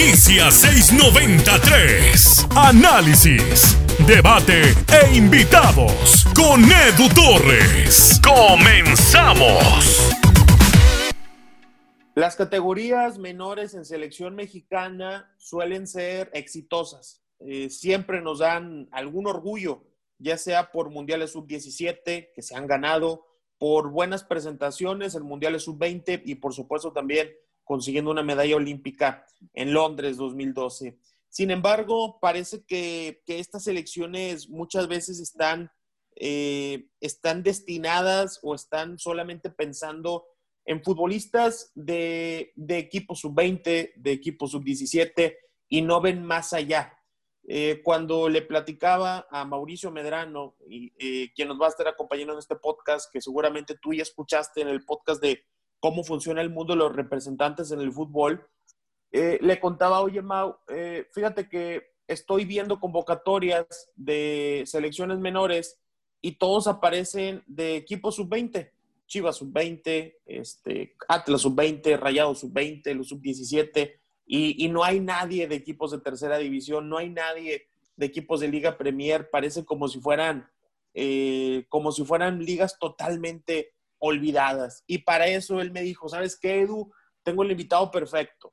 Inicia 693. Análisis, debate e invitados con Edu Torres. Comenzamos. Las categorías menores en selección mexicana suelen ser exitosas. Eh, siempre nos dan algún orgullo, ya sea por Mundiales Sub-17 que se han ganado, por buenas presentaciones en Mundiales Sub-20 y por supuesto también consiguiendo una medalla olímpica en Londres 2012. Sin embargo, parece que, estas elecciones muchas veces están, eh, están destinadas o están solamente pensando en futbolistas de, de equipo sub-20, de equipo sub-17 y no ven más allá. Eh, cuando le platicaba a Mauricio Medrano, eh, quien nos va a estar acompañando en este podcast, que seguramente tú ya escuchaste en el podcast de cómo funciona el mundo de los representantes en el fútbol, eh, le contaba, oye Mau, eh, fíjate que estoy viendo convocatorias de selecciones menores y todos aparecen de equipos sub-20, Chivas sub-20, este, Atlas sub-20, Rayados sub-20, los sub-17, y, no hay nadie de equipos de tercera división, no hay nadie de equipos de Liga Premier, parece como si fueran, eh, como si fueran ligas totalmente olvidadas. Y para eso él me dijo, ¿sabes qué, Edu? Tengo el invitado perfecto.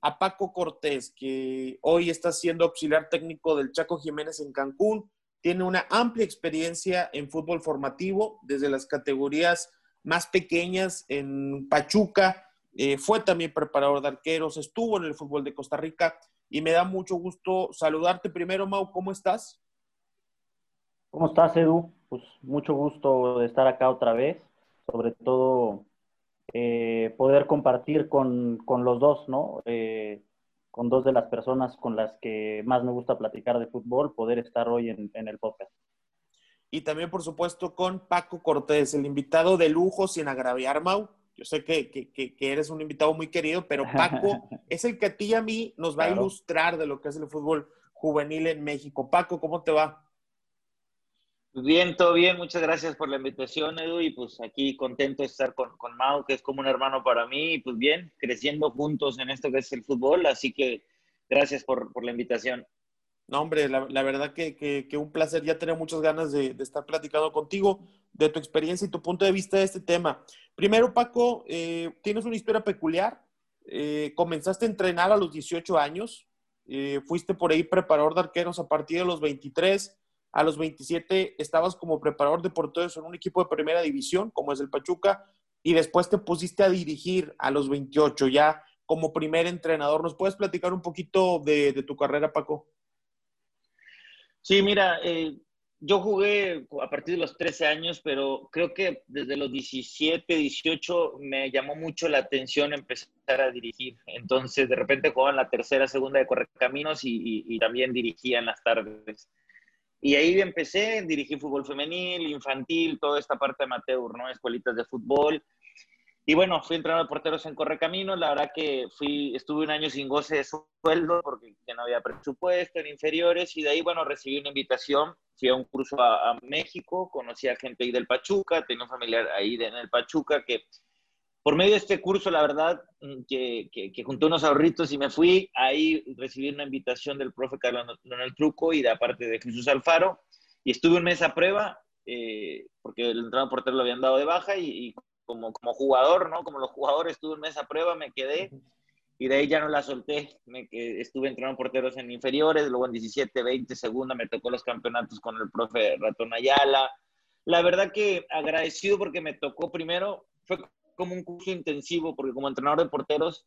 A Paco Cortés, que hoy está siendo auxiliar técnico del Chaco Jiménez en Cancún. Tiene una amplia experiencia en fútbol formativo, desde las categorías más pequeñas en Pachuca. Eh, fue también preparador de arqueros, estuvo en el fútbol de Costa Rica y me da mucho gusto saludarte primero, Mau. ¿Cómo estás? ¿Cómo estás, Edu? Pues mucho gusto de estar acá otra vez sobre todo eh, poder compartir con, los dos, ¿no? Eh, con dos de las personas con las que más me gusta platicar de fútbol, poder estar hoy en, el podcast. Y también, por supuesto, con Paco Cortés, el invitado de lujo sin agraviar, Mau. Yo sé que, eres un invitado muy querido, pero Paco es el que a ti y a mí nos va a ilustrar de lo que es el fútbol juvenil en México. Paco, ¿cómo te va? Bien, todo bien, muchas gracias por la invitación, Edu, y pues aquí contento de estar con, con Mau, que es como un hermano para mí, y pues bien, creciendo juntos en esto que es el fútbol, así que gracias por, por la invitación. No, hombre, la, la verdad que, que, un placer, ya tener muchas ganas de, de, estar platicando contigo, de tu experiencia y tu punto de vista de este tema. Primero, Paco, eh, tienes una historia peculiar, eh, comenzaste a entrenar a los 18 años, eh, fuiste por ahí preparador de arqueros a partir de los 23, a los 27 estabas como preparador de porteros en un equipo de primera división, como es el Pachuca, y después te pusiste a dirigir a los 28 ya como primer entrenador. ¿Nos puedes platicar un poquito de, tu carrera, Paco? Sí, mira, eh, yo jugué a partir de los 13 años, pero creo que desde los 17, 18 me llamó mucho la atención empezar a dirigir. Entonces, de repente jugaba en la tercera, segunda de Correcaminos y, y, y también dirigía en las tardes. Y ahí empecé, dirigí fútbol femenil, infantil, toda esta parte amateur, ¿no? Escuelitas de fútbol. Y bueno, fui entrenador de porteros en Correcaminos. La verdad que fui, estuve un año sin goce de sueldo porque ya no había presupuesto en inferiores. Y de ahí, bueno, recibí una invitación. Fui a un curso a, México, conocí a gente ahí del Pachuca, tenía un familiar ahí en el Pachuca que por medio de este curso, la verdad, mm, que, que, junté unos ahorritos y me fui, ahí recibí una invitación del profe Carlos Donald Truco y de aparte de Jesús Alfaro, y estuve un mes a prueba, eh, porque el entrenador portero lo habían dado de baja, y, como, como jugador, ¿no? Como los jugadores, estuve un mes a prueba, me quedé, y de ahí ya no la solté, me, estuve entrenando porteros en inferiores, luego en 17, 20, segunda, me tocó los campeonatos con el profe Ratón Ayala, la verdad que agradecido porque me tocó primero, fue como un curso intensivo, porque como entrenador de porteros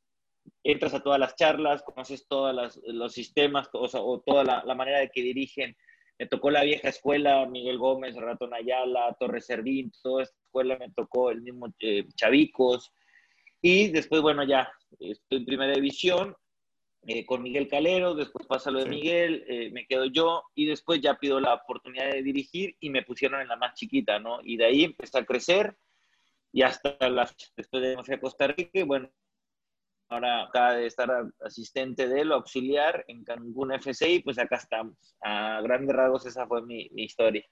entras a todas las charlas, conoces todos los sistemas o, toda la, manera de que dirigen. Me tocó la vieja escuela, Miguel Gómez, Ratón Ayala, Torres Servín, toda esta escuela me tocó el mismo eh, Chavicos. Y después, bueno, ya estoy en primera división eh, con Miguel Calero, después pasa lo de Miguel, eh, me quedo yo y después ya pido la oportunidad de dirigir y me pusieron en la más chiquita, ¿no? Y de ahí empecé a crecer y hasta la, después de fui a Costa Rica, bueno, ahora acaba de estar asistente de él, auxiliar en Cancún FC y pues acá estamos. A grandes rasgos esa fue mi, historia.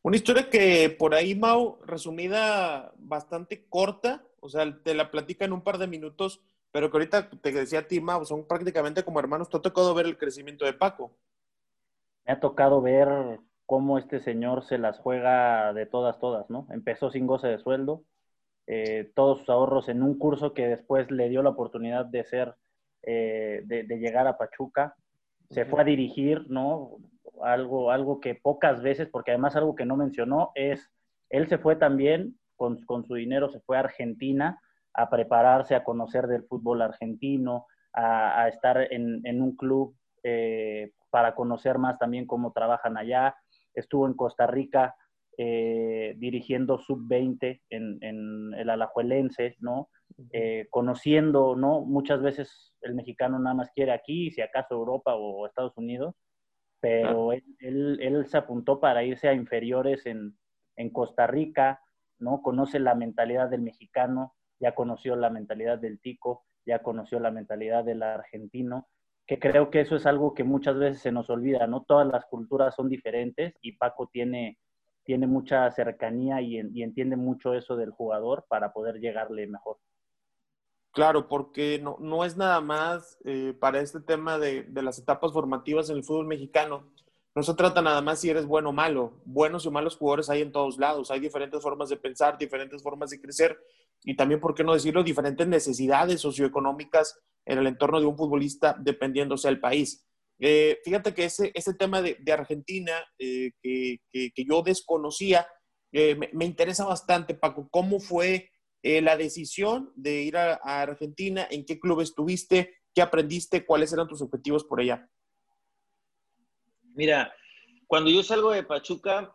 Una historia que por ahí, Mau, resumida bastante corta, o sea, te la platica en un par de minutos, pero que ahorita te decía Tima, pues, son prácticamente como hermanos. ¿Te ha tocado ver el crecimiento de Paco? Me ha tocado ver cómo este señor se las juega de todas, todas, ¿no? Empezó sin goce de sueldo, eh, todos sus ahorros en un curso que después le dio la oportunidad de ser, eh, de, llegar a Pachuca. Se fue a dirigir, ¿no? Algo, algo que pocas veces, porque además algo que no mencionó es, él se fue también, con, con su dinero se fue a Argentina a prepararse, a conocer del fútbol argentino, a, estar en, un club eh, para conocer más también cómo trabajan allá. Estuvo en Costa Rica eh, dirigiendo sub-20 en, el Alajuelense, ¿no? Eh, conociendo, ¿no? Muchas veces el mexicano nada más quiere aquí, si acaso Europa o Estados Unidos, pero él, se apuntó para irse a inferiores en, en Costa Rica, ¿no? Conoce la mentalidad del mexicano, ya conoció la mentalidad del tico, ya conoció la mentalidad del argentino, que creo que eso es algo que muchas veces se nos olvida, ¿no? Todas las culturas son diferentes y Paco tiene, tiene mucha cercanía y, entiende mucho eso del jugador para poder llegarle mejor. Claro, porque no, es nada más eh, para este tema de, de, las etapas formativas en el fútbol mexicano. No se trata nada más si eres bueno o malo. Buenos y malos jugadores hay en todos lados. Hay diferentes formas de pensar, diferentes formas de crecer y también, ¿por qué no decirlo?, diferentes necesidades socioeconómicas en el entorno de un futbolista, dependiendo sea el país. Eh, fíjate que ese, ese tema de, Argentina eh, que, que, yo desconocía, eh, me, interesa bastante, Paco. ¿Cómo fue la decisión de ir a, a, Argentina? ¿En qué club estuviste? ¿Qué aprendiste? ¿Cuáles eran tus objetivos por allá? Mira, cuando yo salgo de Pachuca,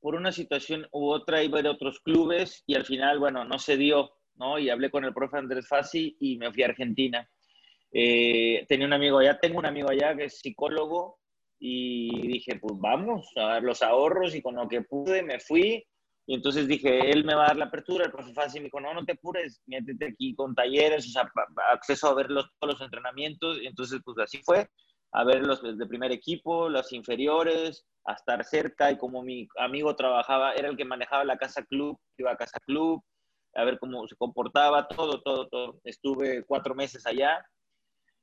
por una situación u otra iba a ir a otros clubes y al final, bueno, no se dio, ¿no? Y hablé con el profe Andrés Fassi y me fui a Argentina. Eh, tenía un amigo allá, tengo un amigo allá que es psicólogo y dije, pues vamos a ver los ahorros y con lo que pude me fui. Y entonces dije, él me va a dar la apertura, el profe Fassi me dijo, no, no te apures, métete aquí con talleres, o sea, acceso a ver los, todos los entrenamientos. Y entonces, pues así fue, a ver los de primer equipo, los inferiores, a estar cerca y como mi amigo trabajaba, era el que manejaba la casa club, iba a casa club, a ver cómo se comportaba, todo, todo, todo. Estuve cuatro meses allá.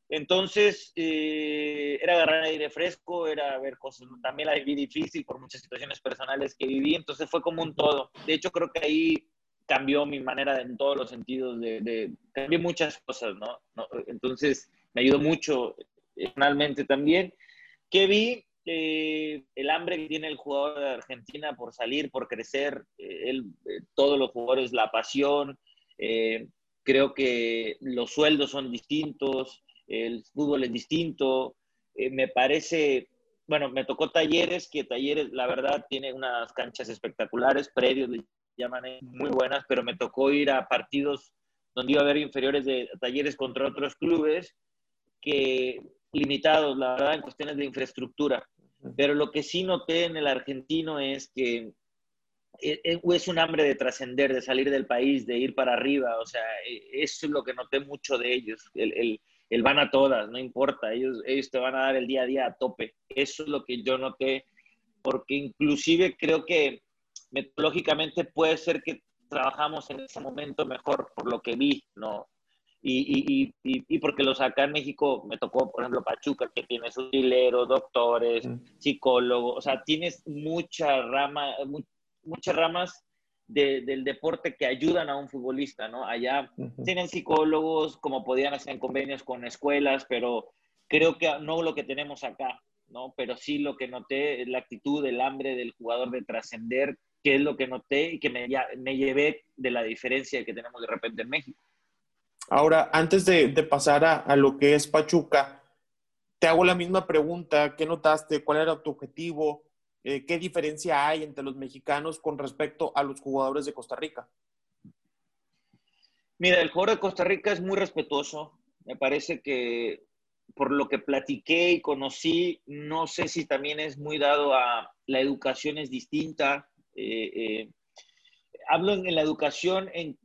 Entonces, eh, era agarrar aire fresco, era ver cosas, también la viví difícil por muchas situaciones personales que viví, entonces fue como un todo. De hecho, creo que ahí cambió mi manera en todos los sentidos, de, de cambié muchas cosas, ¿no? ¿no? Entonces, me ayudó mucho personalmente también. Que vi eh, el hambre que tiene el jugador de Argentina por salir, por crecer, eh, él, eh, todos los jugadores, la pasión, creo que los sueldos son distintos, el fútbol es distinto, me parece, bueno, me tocó talleres, que talleres, la verdad, tiene unas canchas espectaculares, predios, le llaman muy buenas, pero me tocó ir a partidos donde iba a haber inferiores de talleres contra otros clubes que limitados, la verdad, en cuestiones de infraestructura. Pero lo que sí noté en el argentino es que e, e, es un hambre de trascender, de salir del país, de ir para arriba. O sea, e, eso es lo que noté mucho de ellos. El, el, van a todas, no importa. Ellos, ellos te van a dar el día a día a tope. Eso es lo que yo noté. Porque inclusive creo que metodológicamente puede ser que trabajamos en ese momento mejor por lo que vi, ¿no? Y, y, y, porque los acá en México me tocó, por ejemplo, Pachuca, que tiene sus hileros, doctores, psicólogos, o sea, tienes mucha rama, muchas ramas del deporte que ayudan a un futbolista, ¿no? Allá tienen psicólogos, como podían hacer en convenios con escuelas, pero creo que no lo que tenemos acá, ¿no? Pero sí lo que noté la actitud, el hambre del jugador de trascender, que es lo que noté y que me, me llevé de la diferencia que tenemos de repente en México. Ahora, antes de, pasar a, lo que es Pachuca, te hago la misma pregunta. ¿Qué notaste? ¿Cuál era tu objetivo? Eh, ¿Qué diferencia hay entre los mexicanos con respecto a los jugadores de Costa Rica? Mira, el jugador de Costa Rica es muy respetuoso. Me parece que por lo que platiqué y conocí, no sé si también es muy dado a la educación es distinta. Eh, eh, hablo en, la educación en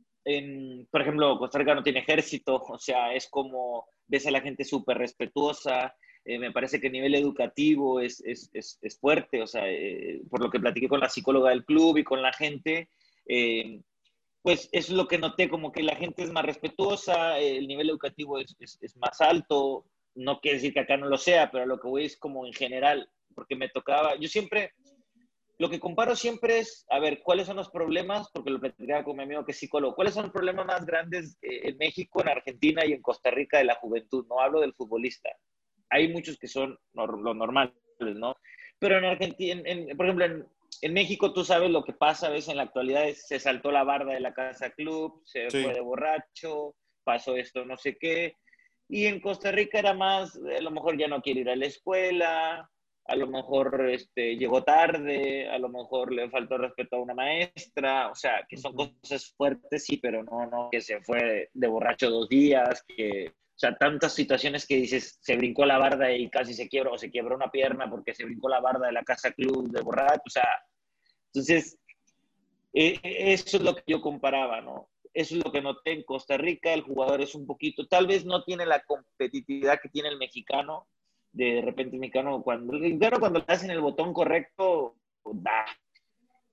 por ejemplo, Costa Rica no tiene ejército, o sea, es como ves a la gente súper respetuosa. Eh, me parece que el nivel educativo es, es, es, fuerte, o sea, eh, por lo que platiqué con la psicóloga del club y con la gente, eh, pues es lo que noté, como que la gente es más respetuosa, el nivel educativo es, es, más alto, no quiere decir que acá no lo sea, pero lo que voy es como en general, porque me tocaba, yo siempre, lo que comparo siempre es, a ver, ¿cuáles son los problemas? Porque lo platicaba con mi amigo que es psicólogo, ¿cuáles son los problemas más grandes en México, en Argentina y en Costa Rica de la juventud? No hablo del futbolista. Hay muchos que son lo normales, ¿no? Pero en Argentina, por ejemplo, en, en México tú sabes lo que pasa a veces en la actualidad, es, se saltó la barda de la casa club, se fue de borracho, pasó esto, no sé qué. Y en Costa Rica era más, a lo mejor ya no quiere ir a la escuela, a lo mejor este, llegó tarde, a lo mejor le faltó respeto a una maestra, o sea, que son cosas fuertes, sí, pero no, no, que se fue de borracho dos días, que o sea, tantas situaciones que dices, se brincó la barda y casi se quiebra o se quebró una pierna porque se brincó la barda de la casa club de borracho. O sea, entonces, eh, eso es lo que yo comparaba, ¿no? Eso es lo que noté en Costa Rica. El jugador es un poquito, tal vez no tiene la competitividad que tiene el mexicano. De repente, el mexicano, cuando, el mexicano cuando le hacen el botón correcto, da.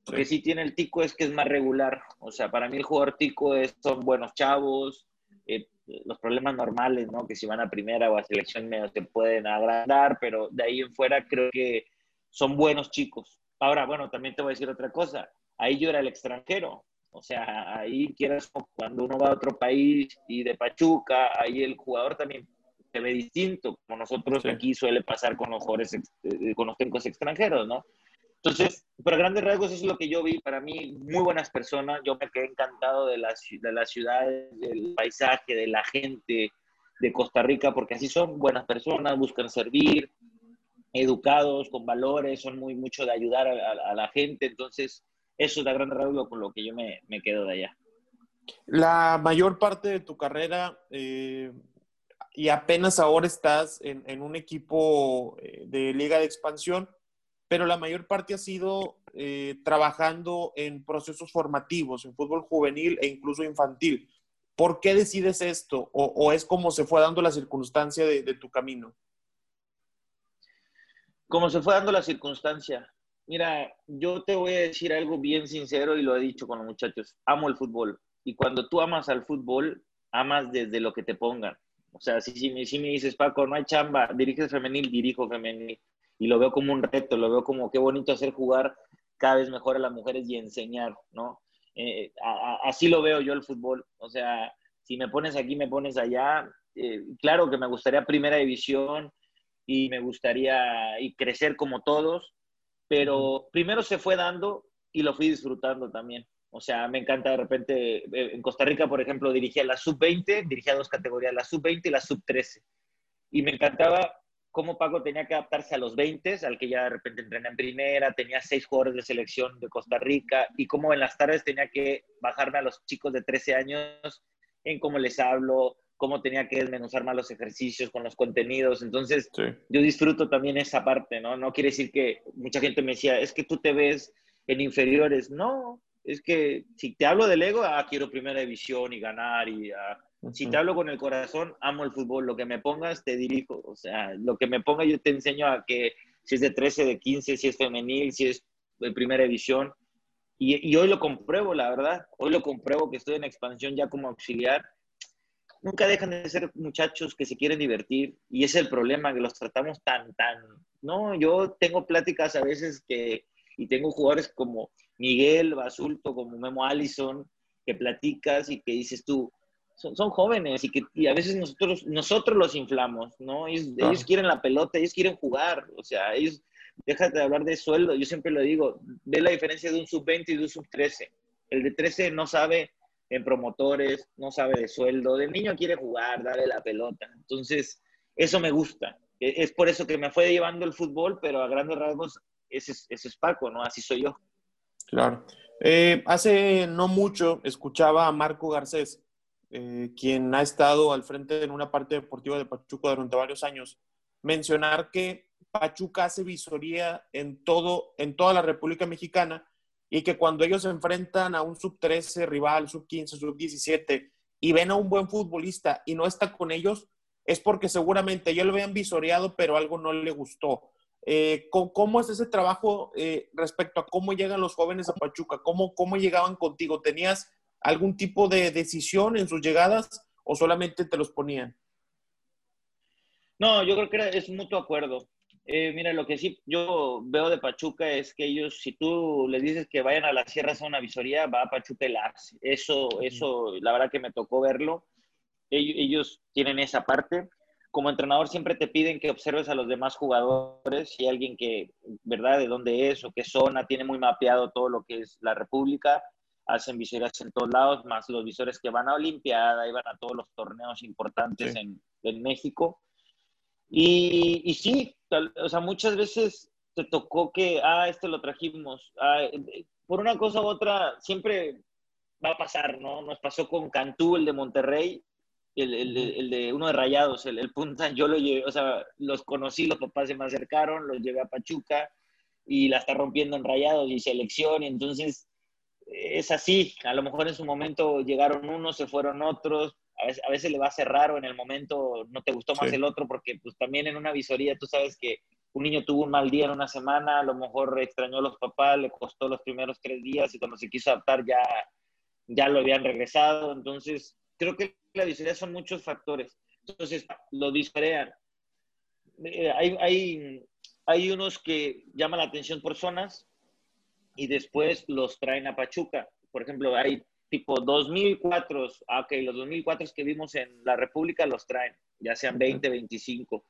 Lo que sí tiene el tico es que es más regular. O sea, para mí el jugador tico es, son buenos chavos, eh, los problemas normales, ¿no? Que si van a primera o a selección medio se pueden agrandar, pero de ahí en fuera creo que son buenos chicos. Ahora, bueno, también te voy a decir otra cosa. Ahí yo era el extranjero. O sea, ahí quieras, cuando uno va a otro país y de Pachuca, ahí el jugador también se ve distinto, como nosotros aquí suele pasar con los jugadores, eh, con los técnicos extranjeros, ¿no? Entonces, para grandes rasgos, eso es lo que yo vi. Para mí, muy buenas personas. Yo me quedé encantado de las, de las ciudades, del paisaje, de la gente de Costa Rica, porque así son buenas personas, buscan servir, educados, con valores, son muy mucho de ayudar a, la gente. Entonces, eso es la gran rasgo con lo que yo me, me, quedo de allá. La mayor parte de tu carrera eh, y apenas ahora estás en, en un equipo eh, de liga de expansión pero la mayor parte ha sido eh, trabajando en procesos formativos, en fútbol juvenil e incluso infantil. ¿Por qué decides esto? ¿O, es como se fue dando la circunstancia de, tu camino? Como se fue dando la circunstancia. Mira, yo te voy a decir algo bien sincero y lo he dicho con los muchachos. Amo el fútbol. Y cuando tú amas al fútbol, amas desde lo que te pongan. O sea, si, me dices, Paco, no hay chamba, diriges femenil, dirijo femenil y lo veo como un reto, lo veo como qué bonito hacer jugar cada vez mejor a las mujeres y enseñar, ¿no? Eh, así lo veo yo el fútbol, o sea, si me pones aquí, me pones allá, eh, claro que me gustaría primera división y me gustaría y crecer como todos, pero primero se fue dando y lo fui disfrutando también. O sea, me encanta de repente, eh, en Costa Rica, por ejemplo, dirigía la sub-20, dirigía dos categorías, la sub-20 y la sub-13. Y me encantaba cómo Paco tenía que adaptarse a los 20, al que ya de repente entrena en primera, tenía seis jugadores de selección de Costa Rica, y cómo en las tardes tenía que bajarme a los chicos de 13 años en cómo les hablo, cómo tenía que desmenuzar más los ejercicios con los contenidos. Entonces, yo disfruto también esa parte, ¿no? No quiere decir que mucha gente me decía, es que tú te ves en inferiores. No, es que si te hablo del ego, ah, quiero primera división y ganar y... Ah, si te hablo con el corazón, amo el fútbol. Lo que me pongas, te dirijo. O sea, lo que me ponga, yo te enseño a que si es de 13, de 15, si es femenil, si es de primera división. Y, y hoy lo compruebo, la verdad. Hoy lo compruebo que estoy en expansión ya como auxiliar. Nunca dejan de ser muchachos que se quieren divertir. Y es el problema, que los tratamos tan, tan... No, yo tengo pláticas a veces que... Y tengo jugadores como Miguel Basulto, como Memo Allison, que platicas y que dices tú, son, jóvenes y que a veces nosotros, nosotros los inflamos, ¿no? Ellos, quieren la pelota, ellos quieren jugar, o sea, ellos, déjate de hablar de sueldo, yo siempre lo digo, ve la diferencia de un sub-20 y de un sub-13. El de 13 no sabe en promotores, no sabe de sueldo, del niño quiere jugar, darle la pelota. Entonces, eso me gusta. E, es por eso que me fue llevando el fútbol, pero a grandes rasgos, ese, ese es Paco, ¿no? Así soy yo. Claro. Eh, hace no mucho escuchaba a Marco Garcés eh, quien ha estado al frente en una parte deportiva de Pachuca durante varios años, mencionar que Pachuca hace visoría en, todo, en toda la República Mexicana y que cuando ellos se enfrentan a un sub-13 rival, sub-15, sub-17 y ven a un buen futbolista y no está con ellos, es porque seguramente ya lo habían visoreado, pero algo no le gustó. Eh, ¿Cómo es ese trabajo eh, respecto a cómo llegan los jóvenes a Pachuca? ¿Cómo, ¿Cómo llegaban contigo? ¿Tenías algún tipo de decisión en sus llegadas o solamente te los ponían? No, yo creo que es mutuo acuerdo. Eh, mira, lo que sí yo veo de Pachuca es que ellos, si tú les dices que vayan a la sierra a hacer una visoría, va a Pachuca y la hace. Eso, eso, la verdad que me tocó verlo. Ellos, ellos, tienen esa parte. Como entrenador siempre te piden que observes a los demás jugadores, si alguien que, ¿verdad?, de dónde es o qué zona, tiene muy mapeado todo lo que es la República, hacen visorías en todos lados, más los visores que van a Olimpiada y van a todos los torneos importantes en, en México y, y sí, o sea, muchas veces te tocó que, ah, este lo trajimos. Ah, eh, por una cosa u otra, siempre va a pasar, ¿no? Nos pasó con Cantú, el de Monterrey, el, el, el de uno de Rayados, el, el punta, yo lo llevé, o sea, los conocí, los papás se me acercaron, los llevé a Pachuca y la está rompiendo en Rayados y selección, y entonces es así, a lo mejor en su momento llegaron unos, se fueron otros, a veces, le va a ser raro en el momento, no te gustó más el otro, porque pues también en una visoría tú sabes que un niño tuvo un mal día en una semana, a lo mejor extrañó a los papás, le costó los primeros tres días y cuando se quiso adaptar ya, ya lo habían regresado. Entonces, creo que la visoría son muchos factores. Entonces, lo disparean. Eh, hay, hay, hay unos que llaman la atención por zonas y después los traen a Pachuca. Por ejemplo, hay tipo 2004, ah, ok, los 2004 que vimos en la República los traen, ya sean 20, 25.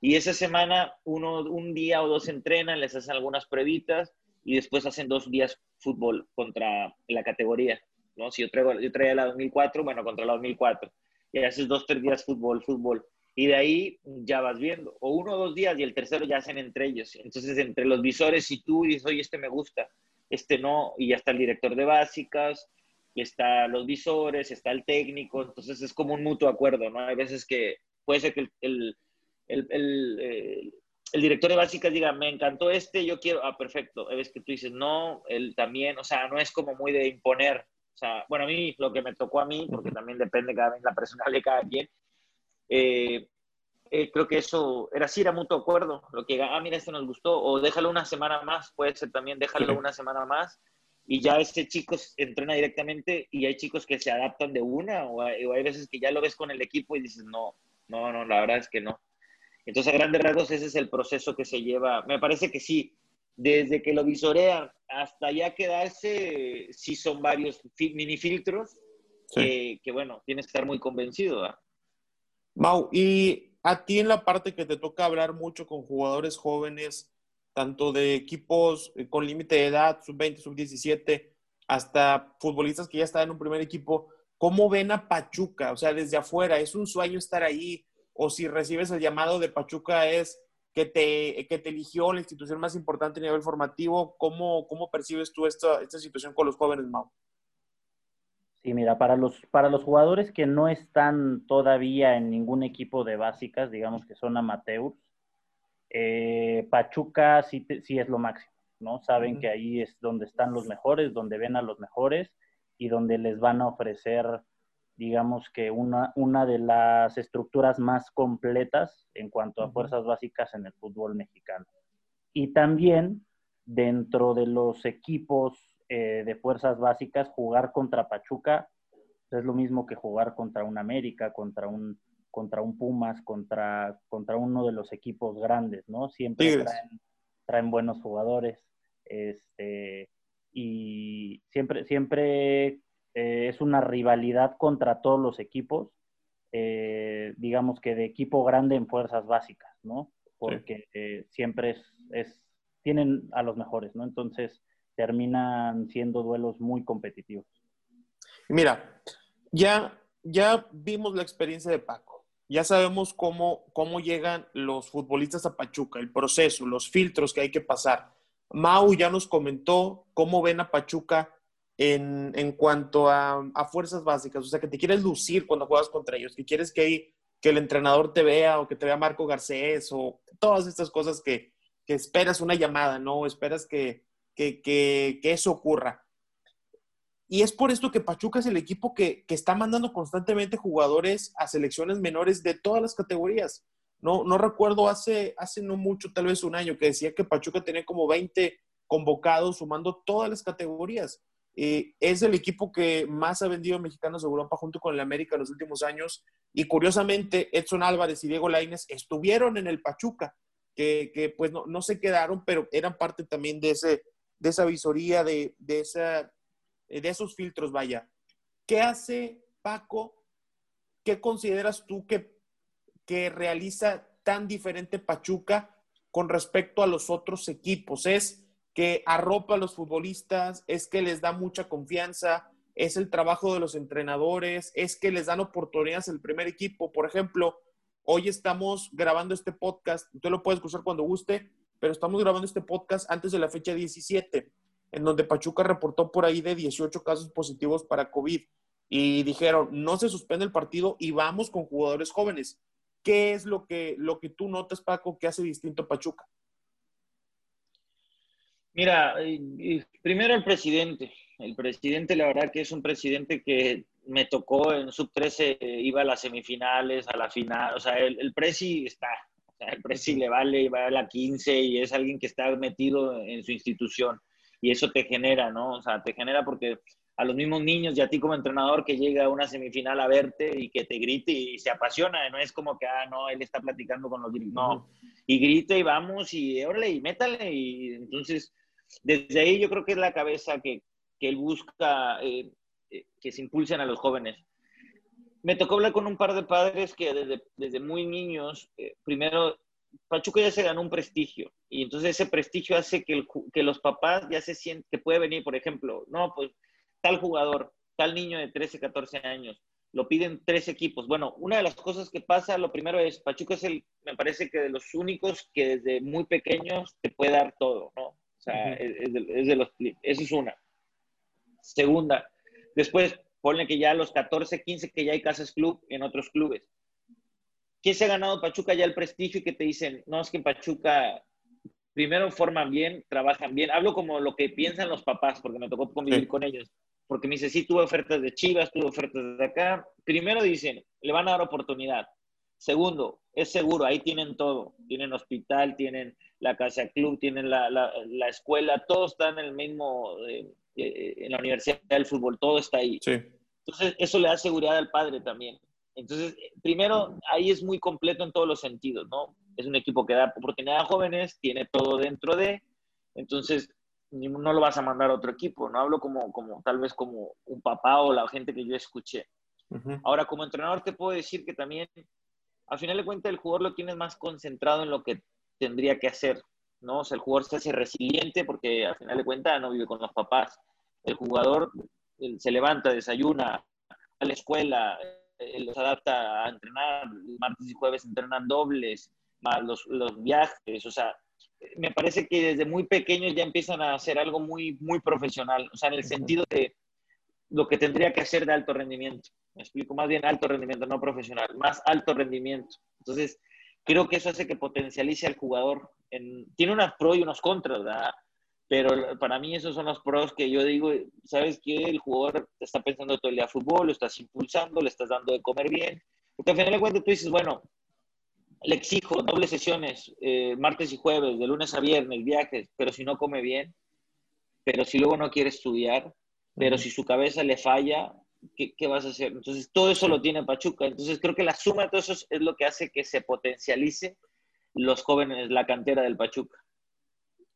Y esa semana, uno, un día o dos entrenan, les hacen algunas pruebitas y después hacen dos días fútbol contra la categoría. ¿no? Si yo, traigo, yo traía la 2004, bueno, contra la 2004. Y haces dos, tres días fútbol, fútbol. Y de ahí ya vas viendo. O uno o dos días y el tercero ya hacen entre ellos. Entonces, entre los visores y tú dices, oye, este me gusta, este no. Y ya está el director de básicas, está los visores, está el técnico, entonces es como un mutuo acuerdo, ¿no? Hay veces que puede ser que el, el, el, eh, el, director de básicas diga, me encantó este, yo quiero, ah, perfecto. Hay veces que tú dices, no, él también, o sea, no es como muy de imponer. O sea, bueno, a mí, lo que me tocó a mí, porque también depende cada vez la personalidad de cada quien, eh, eh, creo que eso era así, era mutuo acuerdo. Lo que, ah, mira, este nos gustó, o déjalo una semana más, puede ser también, déjalo una semana más y ya ese chico entrena directamente y hay chicos que se adaptan de una o hay, veces que ya lo ves con el equipo y dices, no, no, no, la verdad es que no. Entonces, a grandes rasgos, ese es el proceso que se lleva. Me parece que sí, desde que lo visorean hasta ya quedarse, sí son varios mini filtros que, bueno, tienes que estar muy convencido. Mau, y a ti en la parte que te toca hablar mucho con jugadores jóvenes, tanto de equipos eh, con límite de edad, sub-20, sub-17, hasta futbolistas que ya están en un primer equipo. ¿Cómo ven a Pachuca? O sea, desde afuera, ¿es un sueño estar ahí? O si recibes el llamado de Pachuca es que te, que te eligió la institución más importante a nivel formativo. ¿Cómo, cómo percibes tú esta, esta situación con los jóvenes, Mau? Sí, mira, para los, para los jugadores que no están todavía en ningún equipo de básicas, digamos que son amateurs, eh, Pachuca sí, sí, es lo máximo, ¿no? Saben que ahí es donde están los mejores, donde ven a los mejores y donde les van a ofrecer, digamos que una, una de las estructuras más completas en cuanto a fuerzas básicas en el fútbol mexicano. Y también dentro de los equipos eh, de fuerzas básicas, jugar contra Pachuca es lo mismo que jugar contra un América, contra un contra un Pumas, contra, contra uno de los equipos grandes, ¿no? Siempre traen, buenos jugadores. Este, y siempre, siempre eh, es una rivalidad contra todos los equipos, eh, digamos que de equipo grande en fuerzas básicas, ¿no? Porque eh, siempre es, es, tienen a los mejores, ¿no? Entonces terminan siendo duelos muy competitivos. Mira, ya, ya vimos la experiencia de Paco ya sabemos cómo, cómo llegan los futbolistas a Pachuca, el proceso, los filtros que hay que pasar. Mau ya nos comentó cómo ven a Pachuca en, en cuanto a, a, fuerzas básicas, o sea, que te quieres lucir cuando juegas contra ellos, que quieres que, que el entrenador te vea o que te vea Marco Garcés o todas estas cosas que, que esperas una llamada, ¿no? Esperas que, que, que, que eso ocurra. Y es por esto que Pachuca es el equipo que, está mandando constantemente jugadores a selecciones menores de todas las categorías. No, no recuerdo hace, hace no mucho, tal vez un año, que decía que Pachuca tenía como 20 convocados sumando todas las categorías. Eh, es el equipo que más ha vendido mexicanos de Europa junto con el América en los últimos años. Y curiosamente, Edson Álvarez y Diego Laines estuvieron en el Pachuca, que, pues no, no, se quedaron, pero eran parte también de, ese, de esa visoría, de, de, esa, de esos filtros, vaya. ¿Qué hace Paco? ¿Qué consideras tú que, que realiza tan diferente Pachuca con respecto a los otros equipos? ¿Es que arropa a los futbolistas? ¿Es que les da mucha confianza? ¿Es el trabajo de los entrenadores? ¿Es que les dan oportunidades el primer equipo? Por ejemplo, hoy estamos grabando este podcast, usted lo puede escuchar cuando guste, pero estamos grabando este podcast antes de la fecha 17, en donde Pachuca reportó por ahí de 18 casos positivos para COVID y dijeron, no se suspende el partido y vamos con jugadores jóvenes. ¿Qué es lo que, lo que tú notas, Paco, que hace distinto Pachuca? Mira, primero el presidente. El presidente, la verdad que es un presidente que me tocó en sub-13, iba a las semifinales, a la final. O sea, el, el presi está. Sea, el presi le vale, va a la 15 y es alguien que está metido en su institución. Y eso te genera, ¿no? O sea, te genera porque a los mismos niños y a ti como entrenador que llega a una semifinal a verte y que te grite y se apasiona, no es como que, ah, no, él está platicando con los no, y grite y vamos y órale y métale y entonces desde ahí yo creo que es la cabeza que, que él busca eh, eh, que se impulsen a los jóvenes. Me tocó hablar con un par de padres que desde, desde muy niños, eh, primero, Pachuca ya se ganó un prestigio y entonces ese prestigio hace que, el, que los papás ya se sienten que puede venir, por ejemplo, no, pues tal jugador, tal niño de 13, 14 años, lo piden tres equipos. Bueno, una de las cosas que pasa, lo primero es, Pachuca es el, me parece que de los únicos que desde muy pequeños te puede dar todo, ¿no? O sea, es, de, los, eso es una. Segunda, después ponle que ya a los 14, 15 que ya hay casas club en otros clubes. ¿Qué se ha ganado Pachuca ya el prestigio y que te dicen, no, es que en Pachuca primero forman bien, trabajan bien. Hablo como lo que piensan los papás, porque me tocó convivir con ellos porque me dice, sí, tuve ofertas de Chivas, tuve ofertas de acá. Primero dicen, le van a dar oportunidad. Segundo, es seguro, ahí tienen todo. Tienen hospital, tienen la casa club, tienen la, la, escuela, todo está en el mismo, eh, eh, en la Universidad del Fútbol, todo está ahí. Sí. Entonces, eso le da seguridad al padre también. Entonces, primero, ahí es muy completo en todos los sentidos, ¿no? Es un equipo que da oportunidad a jóvenes, tiene todo dentro de, entonces no lo vas a mandar a otro equipo, no hablo como, como tal vez como un papá o la gente que yo escuché. Ahora, como entrenador te puedo decir que también, al final de cuentas, el jugador lo tienes más concentrado en lo que tendría que hacer, ¿no? O sea, el jugador se hace resiliente porque al final de cuentas no vive con los papás. El jugador se levanta, desayuna, a la escuela, los adapta a entrenar, martes y jueves entrenan dobles, más los, los viajes, o sea, me parece que desde muy pequeños ya empiezan a hacer algo muy, muy profesional, o sea, en el sentido de lo que tendría que hacer de alto rendimiento. Me explico, más bien alto rendimiento, no profesional, más alto rendimiento. Entonces, creo que eso hace que potencialice al jugador. tiene unas pros y unos contras, ¿verdad? Pero para mí esos son los pros que yo digo, ¿sabes qué? El jugador está pensando todo el día fútbol, lo estás impulsando, le estás dando de comer bien. Porque al final de cuentas tú dices, bueno, le exijo dobles sesiones, eh, martes y jueves, de lunes a viernes, viajes, pero si no come bien, pero si luego no quiere estudiar, pero si su cabeza le falla, ¿qué, vas a hacer? Entonces, todo eso lo tiene Pachuca. Entonces, creo que la suma de todo eso es lo que hace que se potencialice los jóvenes, la cantera del Pachuca.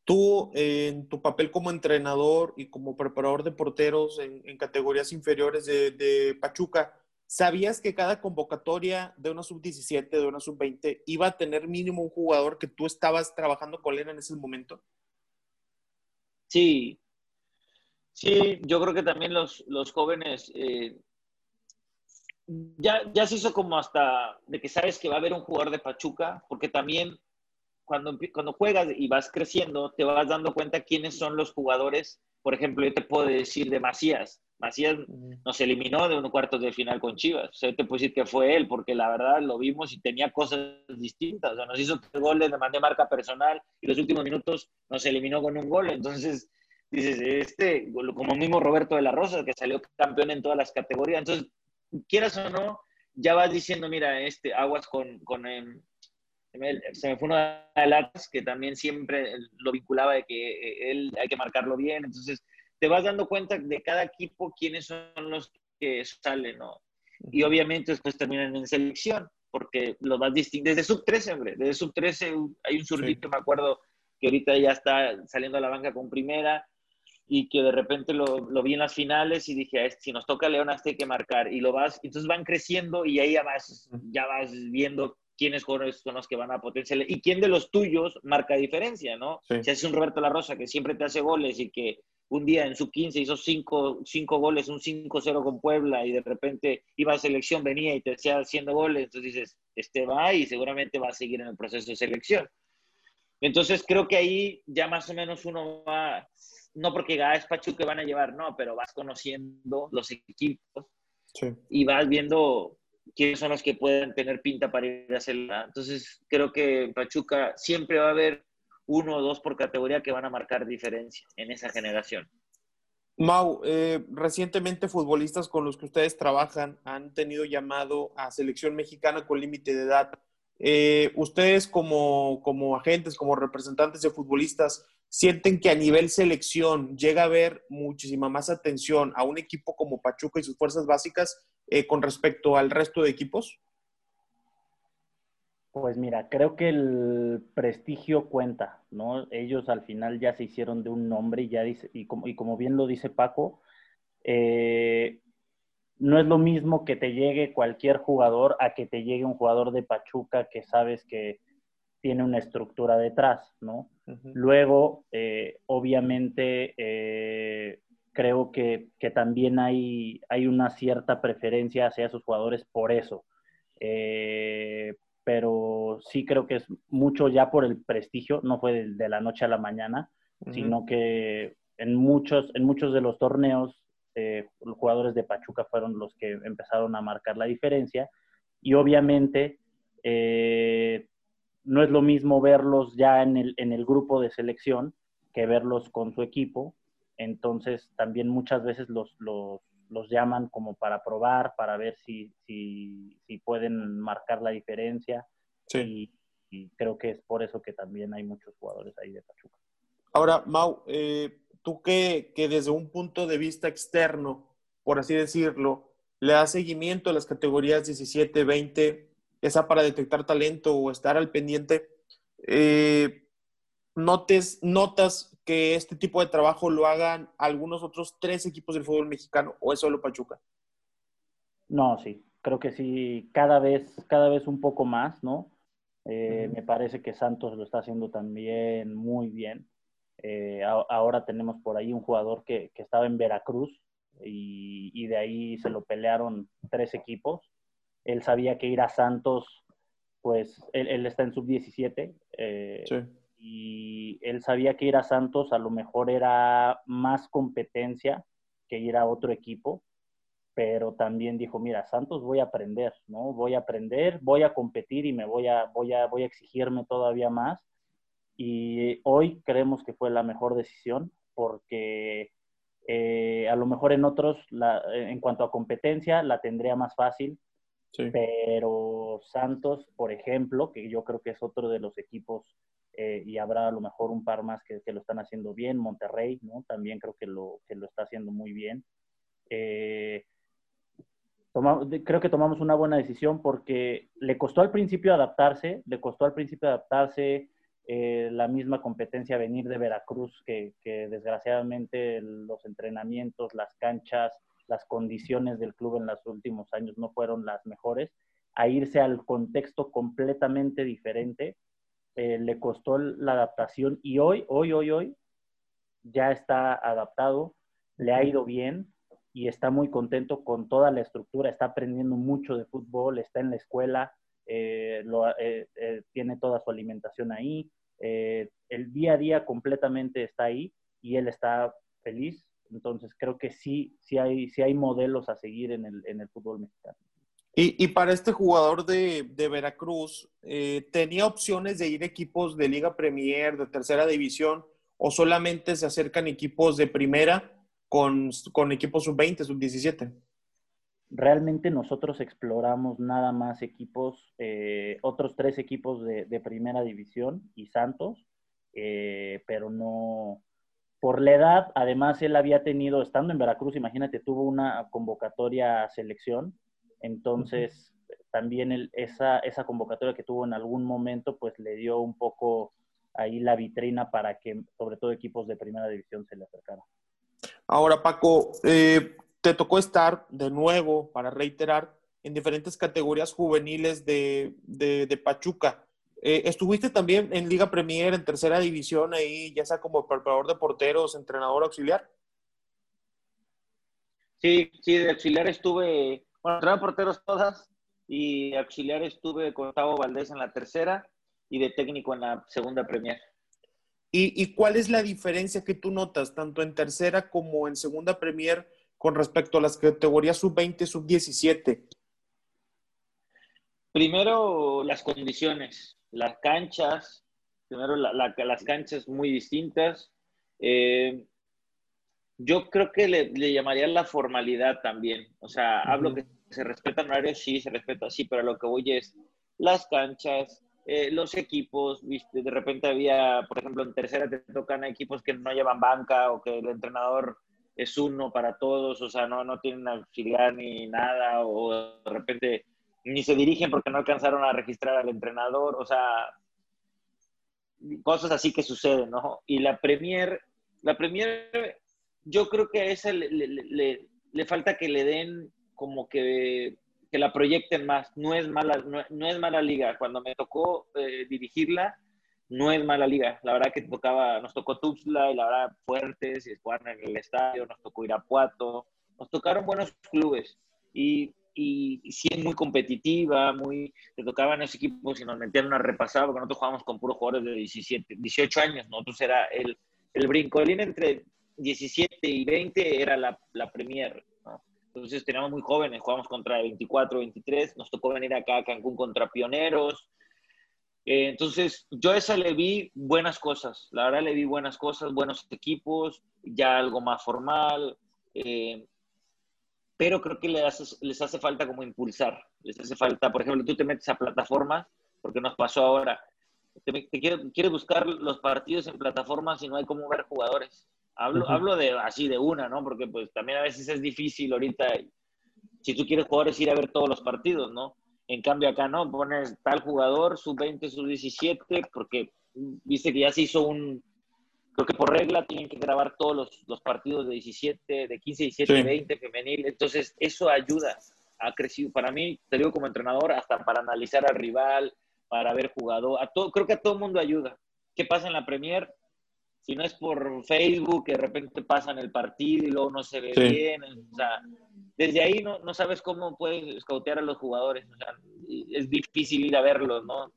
Tú, en tu papel como entrenador y como preparador de porteros en, categorías inferiores de, de Pachuca, ¿Sabías que cada convocatoria de una sub-17, de una sub-20, iba a tener mínimo un jugador que tú estabas trabajando con él en ese momento? Sí, sí, yo creo que también los, los jóvenes, eh, ya, ya se hizo como hasta de que sabes que va a haber un jugador de Pachuca, porque también cuando, cuando juegas y vas creciendo, te vas dando cuenta quiénes son los jugadores. Por ejemplo, yo te puedo decir de Macías Macías nos eliminó de un cuartos de final con Chivas. O sea, te puedo decir que fue él, porque la verdad lo vimos y tenía cosas distintas. O sea, nos hizo tres goles de mandé marca personal y los últimos minutos nos eliminó con un gol. Entonces, dices, este, como mismo Roberto de la Rosa, que salió campeón en todas las categorías. Entonces, quieras o no, ya vas diciendo, mira, este, aguas con, con em, se me fue uno de Latas que también siempre lo vinculaba de que eh, él hay que marcarlo bien. Entonces, te vas dando cuenta de cada equipo quiénes son los que salen, ¿no? Y obviamente después terminan en selección, porque lo vas distinto. Desde sub 13, hombre, desde sub 13 hay un zurdito, me acuerdo, que ahorita ya está saliendo a la banca con primera y que de repente lo, lo vi en las finales y dije, si nos toca León, hasta hay que marcar. Y lo vas, entonces van creciendo y ahí ya vas, ya vas viendo quiénes son los que van a potenciar y quién de los tuyos marca diferencia, ¿no? Si es un Roberto La Rosa que siempre te hace goles y que un día en su 15 hizo cinco, cinco goles, un 5-0 con Puebla y de repente iba a selección, venía y te hacía haciendo goles, entonces dices, este va y seguramente va a seguir en el proceso de selección. Entonces creo que ahí ya más o menos uno va, no porque ah, es Pachuca van a llevar, no, pero vas conociendo los equipos y vas viendo quiénes son los que pueden tener pinta para ir a hacerla. Entonces creo que en Pachuca siempre va a haber uno o dos por categoría que van a marcar diferencia en esa generación. Mau, eh, recientemente futbolistas con los que ustedes trabajan han tenido llamado a selección mexicana con límite de edad. Eh, ustedes como, como agentes, como representantes de futbolistas, ¿sienten que a nivel selección llega a haber muchísima más atención a un equipo como Pachuca y sus fuerzas básicas eh, con respecto al resto de equipos? Pues mira, creo que el prestigio cuenta, ¿no? Ellos al final ya se hicieron de un nombre y ya dice, y como, y como bien lo dice Paco, eh, no es lo mismo que te llegue cualquier jugador a que te llegue un jugador de Pachuca que sabes que tiene una estructura detrás, ¿no? Luego, eh, obviamente, eh, creo que, que, también hay, hay una cierta preferencia hacia esos jugadores por eso. Eh, pero sí creo que es mucho ya por el prestigio, no fue de, la noche a la mañana, sino que en muchos, en muchos de los torneos los jugadores de Pachuca fueron los que empezaron a marcar la diferencia y obviamente eh, no es lo mismo verlos ya en el, en el grupo de selección que verlos con su equipo, entonces también muchas veces los, los los llaman como para probar, para ver si, si, si pueden marcar la diferencia. Sí. Y, creo que es por eso que también hay muchos jugadores ahí de Pachuca. Ahora, Mau, eh, tú que, que, desde un punto de vista externo, por así decirlo, le das seguimiento a las categorías 17, 20, esa para detectar talento o estar al pendiente, eh, notes, notas que este tipo de trabajo lo hagan algunos otros tres equipos del fútbol mexicano o es solo Pachuca? No, sí, creo que sí, cada vez, cada vez un poco más, ¿no? Eh, me parece que Santos lo está haciendo también muy bien. Eh, ahora tenemos por ahí un jugador que, estaba en Veracruz y, de ahí se lo pelearon tres equipos. Él sabía que ir a Santos, pues él, está en sub-17. Eh, sí y él sabía que ir a Santos a lo mejor era más competencia que ir a otro equipo, pero también dijo, mira, Santos voy a aprender, ¿no? Voy a aprender, voy a competir y me voy a, voy a, voy a exigirme todavía más. Y hoy creemos que fue la mejor decisión porque eh, a lo mejor en otros, en cuanto a competencia, la tendría más fácil, pero Santos, por ejemplo, que yo creo que es otro de los equipos eh, y habrá a lo mejor un par más que, lo están haciendo bien. Monterrey, ¿no? También creo que lo, que lo está haciendo muy bien. Eh, creo que tomamos una buena decisión porque le costó al principio adaptarse, le costó al principio adaptarse eh, la misma competencia venir de Veracruz, que, que, desgraciadamente los entrenamientos, las canchas, las condiciones del club en los últimos años no fueron las mejores, a irse al contexto completamente diferente eh, le costó la adaptación y hoy, hoy, hoy, hoy ya está adaptado, le ha ido bien y está muy contento con toda la estructura, está aprendiendo mucho de fútbol, está en la escuela, eh, eh, tiene toda su alimentación ahí, el día a día completamente está ahí y él está feliz. Entonces creo que sí, sí hay, sí hay modelos a seguir en el, en el fútbol mexicano. Y, para este jugador de, Veracruz, eh, ¿tenía opciones de ir a equipos de Liga Premier, de tercera división, o solamente se acercan equipos de primera con, equipos sub-20, sub-17? Realmente nosotros exploramos nada más equipos, eh, otros tres equipos de, primera división y Santos, eh, pero no, por la edad, además él había tenido, estando en Veracruz, imagínate, tuvo una convocatoria a selección, entonces también esa, esa convocatoria que tuvo en algún momento, pues le dio un poco ahí la vitrina para que sobre todo equipos de primera división se le acercaran. Ahora, Paco, eh, te tocó estar de nuevo, para reiterar, en diferentes categorías juveniles de, de, Pachuca. Eh, ¿Estuviste también en Liga Premier, en tercera división, ahí, ya sea como preparador de porteros, entrenador auxiliar? Sí, sí, de auxiliar estuve, bueno, entrenador de porteros todas, y auxiliar estuve con Gustavo Valdés en la tercera, y de técnico en la segunda Premier. ¿Y, cuál es la diferencia que tú notas, tanto en tercera como en segunda Premier, con respecto a las categorías sub-20, sub-17? Primero, las condiciones, las canchas, primero las canchas muy distintas. Eh, yo creo que le, llamaría la formalidad también. O sea, hablo que se respetan horarios, sí, se respeta, sí, pero lo que voy es las canchas, eh, los equipos, ¿viste? de repente había, por ejemplo, en tercera te tocan equipos que no llevan banca o que el entrenador es uno para todos, o sea, no, no tienen auxiliar ni nada, o de repente ni se dirigen porque no alcanzaron a registrar al entrenador, o sea, cosas así que suceden, ¿no? Y la Premier, la Premier, yo creo que a esa le, le, le falta que le den como que que la proyecten más. No es mala, no, es mala liga. Cuando me tocó eh, dirigirla, no es mala liga. La verdad que tocaba, nos tocó Tuxtla y la verdad fuertes, y jugaron en el estadio, nos tocó Irapuato, nos tocaron buenos clubes. Y, y, sí es muy competitiva, muy, te tocaban esos equipos y nos metían una repasada, porque nosotros jugábamos con puros jugadores de 17, 18 años, nosotros era el, el brincolín entre 17 y 20 era la, la Premier entonces teníamos muy jóvenes, jugamos contra 24, 23, nos tocó venir acá a Cancún contra Pioneros. Eh, entonces yo a esa le vi buenas cosas, la verdad le vi buenas cosas, buenos equipos, ya algo más formal, eh, pero creo que les les hace falta como impulsar, les hace falta, por ejemplo, tú te metes a plataforma, porque nos pasó ahora, te, quieres buscar los partidos en plataformas y no hay como ver jugadores. Hablo, hablo de así de una, ¿no? Porque pues también a veces es difícil ahorita, si tú quieres jugar, es ir a ver todos los partidos, ¿no? En cambio acá no, pones tal jugador, sub-20, sub-17, porque viste que ya se hizo un, creo que por regla tienen que grabar todos los, los partidos de 17, de 15, 17, 20, femenil. Entonces, eso ayuda, ha crecido. Para mí, te digo como entrenador, hasta para analizar al rival, para ver jugador, a todo, creo que a todo mundo ayuda. ¿Qué pasa en la Premier? si no es por Facebook, que de repente pasan el partido y luego no se ve bien, o sea, desde ahí no, no sabes cómo puedes escautear a los jugadores, o sea, es difícil ir a verlos, ¿no?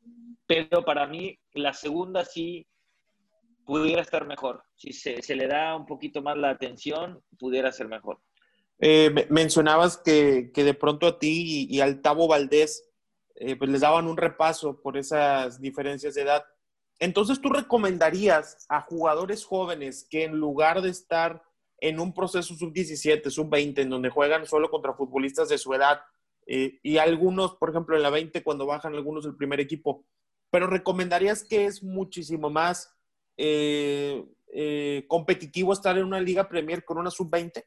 Pero para mí, la segunda sí pudiera estar mejor. Si se, se le da un poquito más la atención, pudiera ser mejor. Eh, mencionabas que, que, de pronto a ti y, al Tavo Valdés eh, pues les daban un repaso por esas diferencias de edad. Entonces, ¿tú recomendarías a jugadores jóvenes que en lugar de estar en un proceso sub-17, sub-20, en donde juegan solo contra futbolistas de su edad, eh, y algunos, por ejemplo, en la 20, cuando bajan algunos del primer equipo, pero recomendarías que es muchísimo más eh, eh, competitivo estar en una liga Premier con una sub-20?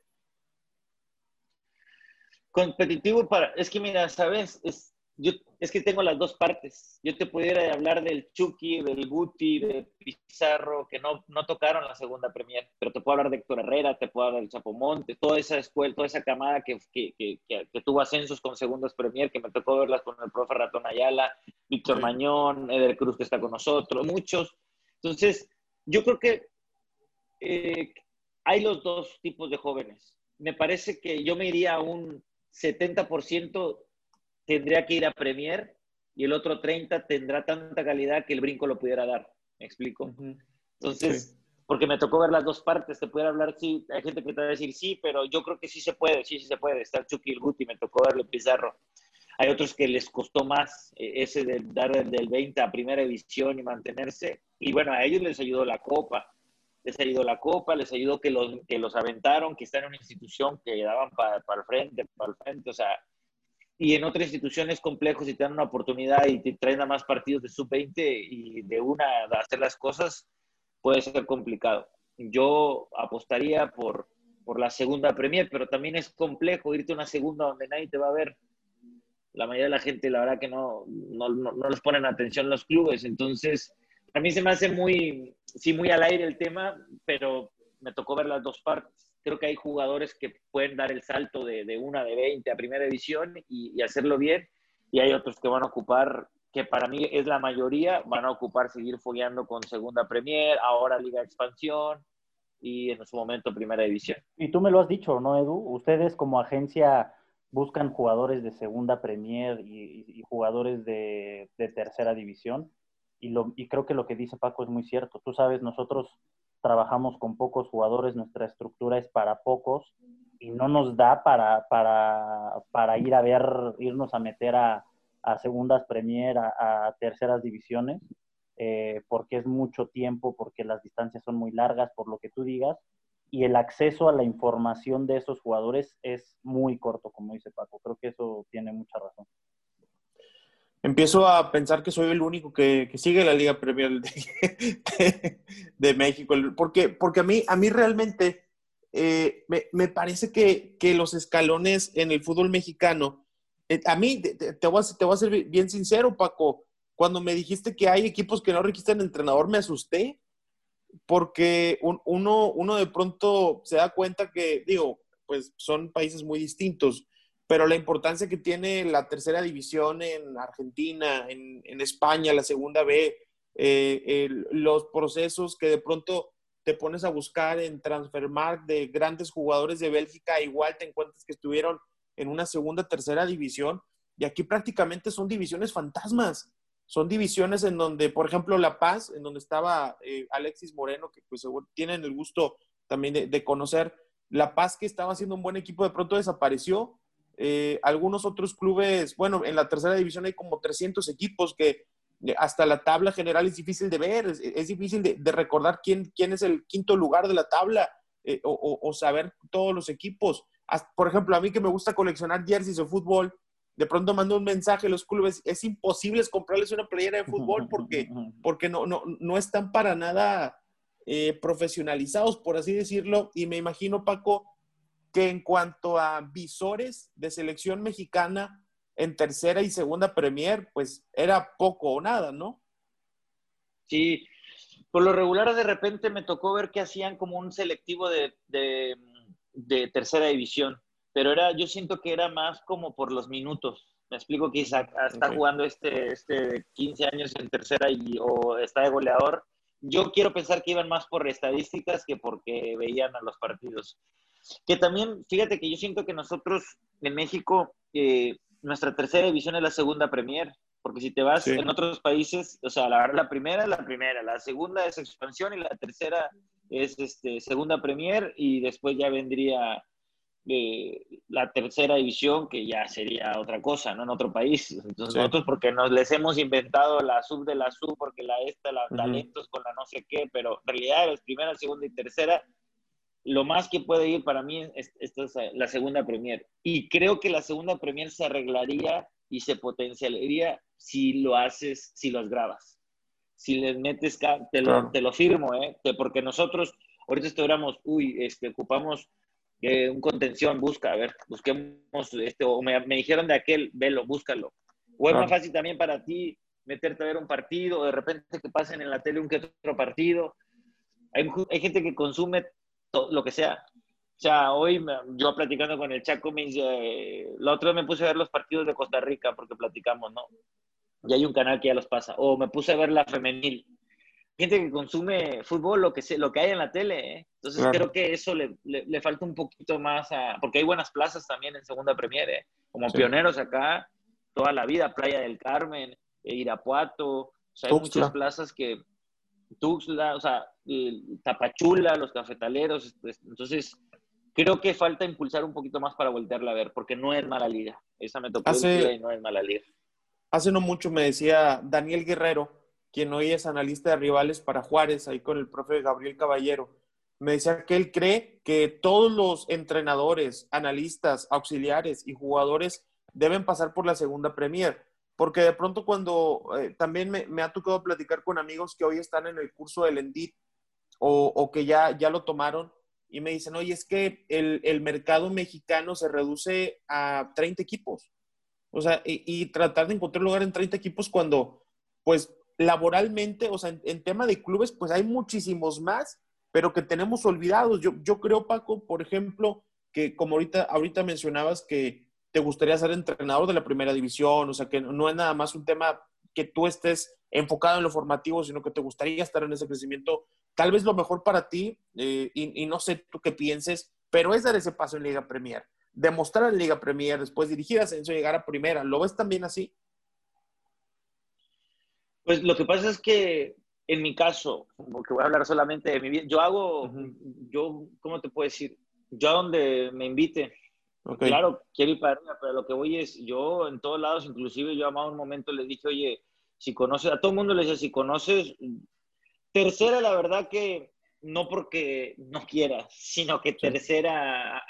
Competitivo para, es que mira, sabes, es, yo es que tengo las dos partes. Yo te pudiera hablar del Chucky, del Guti, de Pizarro, que no, no tocaron la segunda Premier, pero te puedo hablar de Héctor Herrera, te puedo hablar del Chapomonte, toda esa escuela, toda esa camada que, que, que, que, tuvo ascensos con segundas Premier, que me tocó verlas con el profe Ratón Ayala, Víctor Mañón, Eder Cruz que está con nosotros, muchos. Entonces, yo creo que eh, hay los dos tipos de jóvenes. Me parece que yo me iría a un 70% tendría que ir a Premier y el otro 30 tendrá tanta calidad que el brinco lo pudiera dar. ¿Me explico? Entonces, porque me tocó ver las dos partes, te pudiera hablar, sí, hay gente que te va a decir sí, pero yo creo que sí se puede, sí, sí se puede. Está Chucky y el Guti, me tocó verlo Pizarro. Hay otros que les costó más eh, ese de dar del 20 a primera división y mantenerse. Y bueno, a ellos les ayudó la Copa. Les ayudó la Copa, les ayudó que los, que los aventaron, que están en una institución que daban para, para el frente, para el frente. O sea, y en otras instituciones complejos, si te dan una oportunidad y te traen a más partidos de sub-20 y de una a hacer las cosas, puede ser complicado. yo apostaría por, por la segunda Premier, pero también es complejo irte a una segunda donde nadie te va a ver. La mayoría de la gente, la verdad que no, no, no, no les ponen atención los clubes. Entonces, a mí se me hace muy, sí, muy al aire el tema, pero me tocó ver las dos partes. Creo que hay jugadores que pueden dar el salto de, de una de 20 a primera división y, y, hacerlo bien, y hay otros que van a ocupar, que para mí es la mayoría, van a ocupar seguir fogueando con segunda Premier, ahora Liga Expansión y en su momento primera división. Y tú me lo has dicho, ¿no, Edu? Ustedes como agencia buscan jugadores de segunda Premier y, y jugadores de, de tercera división y, lo, y creo que lo que dice Paco es muy cierto. Tú sabes, nosotros trabajamos con pocos jugadores, nuestra estructura es para pocos y no nos da para, para, para ir a ver, irnos a meter a, a segundas Premier, a, terceras divisiones, eh, porque es mucho tiempo, porque las distancias son muy largas, por lo que tú digas, y el acceso a la información de esos jugadores es muy corto, como dice Paco. Creo que eso tiene mucha razón empiezo a pensar que soy el único que, que sigue la Liga Premier de, de, de, México. Porque, porque a, mí, a mí realmente eh, me, me, parece que, que, los escalones en el fútbol mexicano, eh, a mí, te, te, voy a, te voy a ser bien sincero, Paco, cuando me dijiste que hay equipos que no registran entrenador, me asusté. Porque un, uno, uno de pronto se da cuenta que, digo, pues son países muy distintos pero la importancia que tiene la tercera división en Argentina, en, España, la segunda B, eh, los procesos que de pronto te pones a buscar en Transfermarkt de grandes jugadores de Bélgica, igual te encuentras que estuvieron en una segunda, tercera división, y aquí prácticamente son divisiones fantasmas. Son divisiones en donde, por ejemplo, La Paz, en donde estaba eh, Alexis Moreno, que pues tienen el gusto también de, de conocer, La Paz que estaba haciendo un buen equipo, de pronto desapareció eh, algunos otros clubes, bueno, en la tercera división hay como 300 equipos que eh, hasta la tabla general es difícil de ver, es, es difícil de, de, recordar quién, quién es el quinto lugar de la tabla eh, o, o, saber todos los equipos. Por ejemplo, a mí que me gusta coleccionar jerseys de fútbol, de pronto mando un mensaje a los clubes, es imposible comprarles una playera de fútbol porque, porque no, no, no están para nada eh, profesionalizados, por así decirlo, y me imagino, Paco, que en cuanto a visores de selección mexicana en tercera y segunda Premier, pues era poco o nada, ¿no? Sí, por lo regular de repente me tocó ver que hacían como un selectivo de, de, de tercera división, pero era, yo siento que era más como por los minutos. Me explico que Isaac está okay. jugando este, este 15 años en tercera y, o está de goleador. Yo quiero pensar que iban más por estadísticas que porque veían a los partidos. Que también, fíjate que yo siento que nosotros en México, eh, nuestra tercera división es la segunda Premier, porque si te vas sí. en otros países, o sea, la, la primera es la primera, la segunda es expansión y la tercera es este, segunda Premier y después ya vendría eh, la tercera división, que ya sería otra cosa, ¿no? En otro país. Entonces, sí. nosotros porque nos les hemos inventado la sub de la sub, porque la esta, la uh -huh. talentos con la no sé qué, pero en realidad es primera, segunda y tercera lo más que puede ir para mí es, es, es, la segunda Premier. Y creo que la segunda Premier se arreglaría y se potenciaría si lo haces, si los grabas. Si les metes, te lo, claro. te lo firmo, ¿eh? porque nosotros ahorita estuviéramos, uy, este, ocupamos eh, un contención, busca, a ver, busquemos, este, o me, me dijeron de aquel, velo, búscalo. O es claro. más fácil también para ti meterte a ver un partido, o de repente que pasen en la tele un que otro partido. Hay, hay gente que consume todo, lo que sea. O sea, hoy yo platicando con el Chaco, me dice, la otra vez me puse a ver los partidos de Costa Rica porque platicamos, ¿no? Y hay un canal que ya los pasa. O me puse a ver la femenil. Gente que consume fútbol, lo que, se, lo que hay en la tele. ¿eh? Entonces claro. creo que eso le, le, le, falta un poquito más a... Porque hay buenas plazas también en Segunda Premier, ¿eh? Como sí. pioneros acá, toda la vida, Playa del Carmen, Irapuato. O sea, hay muchas plazas que, Tuxtla, o sea, Tapachula, los cafetaleros. Entonces, creo que falta impulsar un poquito más para voltearla a ver, porque no es mala liga. Esa me tocó hace, y no es mala liga. Hace no mucho me decía Daniel Guerrero, quien hoy es analista de rivales para Juárez, ahí con el profe Gabriel Caballero. Me decía que él cree que todos los entrenadores, analistas, auxiliares y jugadores deben pasar por la segunda Premier porque de pronto cuando eh, también me, me, ha tocado platicar con amigos que hoy están en el curso del ENDIT o, que ya, ya lo tomaron y me dicen, oye, es que el, mercado mexicano se reduce a 30 equipos. O sea, y, tratar de encontrar lugar en 30 equipos cuando, pues, laboralmente, o sea, en, tema de clubes, pues hay muchísimos más, pero que tenemos olvidados. Yo, yo creo, Paco, por ejemplo, que como ahorita, ahorita mencionabas que te gustaría ser entrenador de la primera división, o sea, que no es nada más un tema que tú estés enfocado en lo formativo, sino que te gustaría estar en ese crecimiento. Tal vez lo mejor para ti, eh, y, no sé tú qué pienses, pero es dar ese paso en Liga Premier. Demostrar en Liga Premier, después dirigir ascenso y llegar a primera. ¿Lo ves también así? Pues lo que pasa es que en mi caso, porque voy a hablar solamente de mi vida, yo hago, yo, ¿cómo te puedo decir? Yo a donde me invite, Claro, quiero ir para arriba, pero lo que voy es, yo en todos lados, inclusive yo a un momento le dije, oye, si conoces, a todo el mundo le decía, si conoces, tercera, la verdad que no porque no quiera, sino que tercera,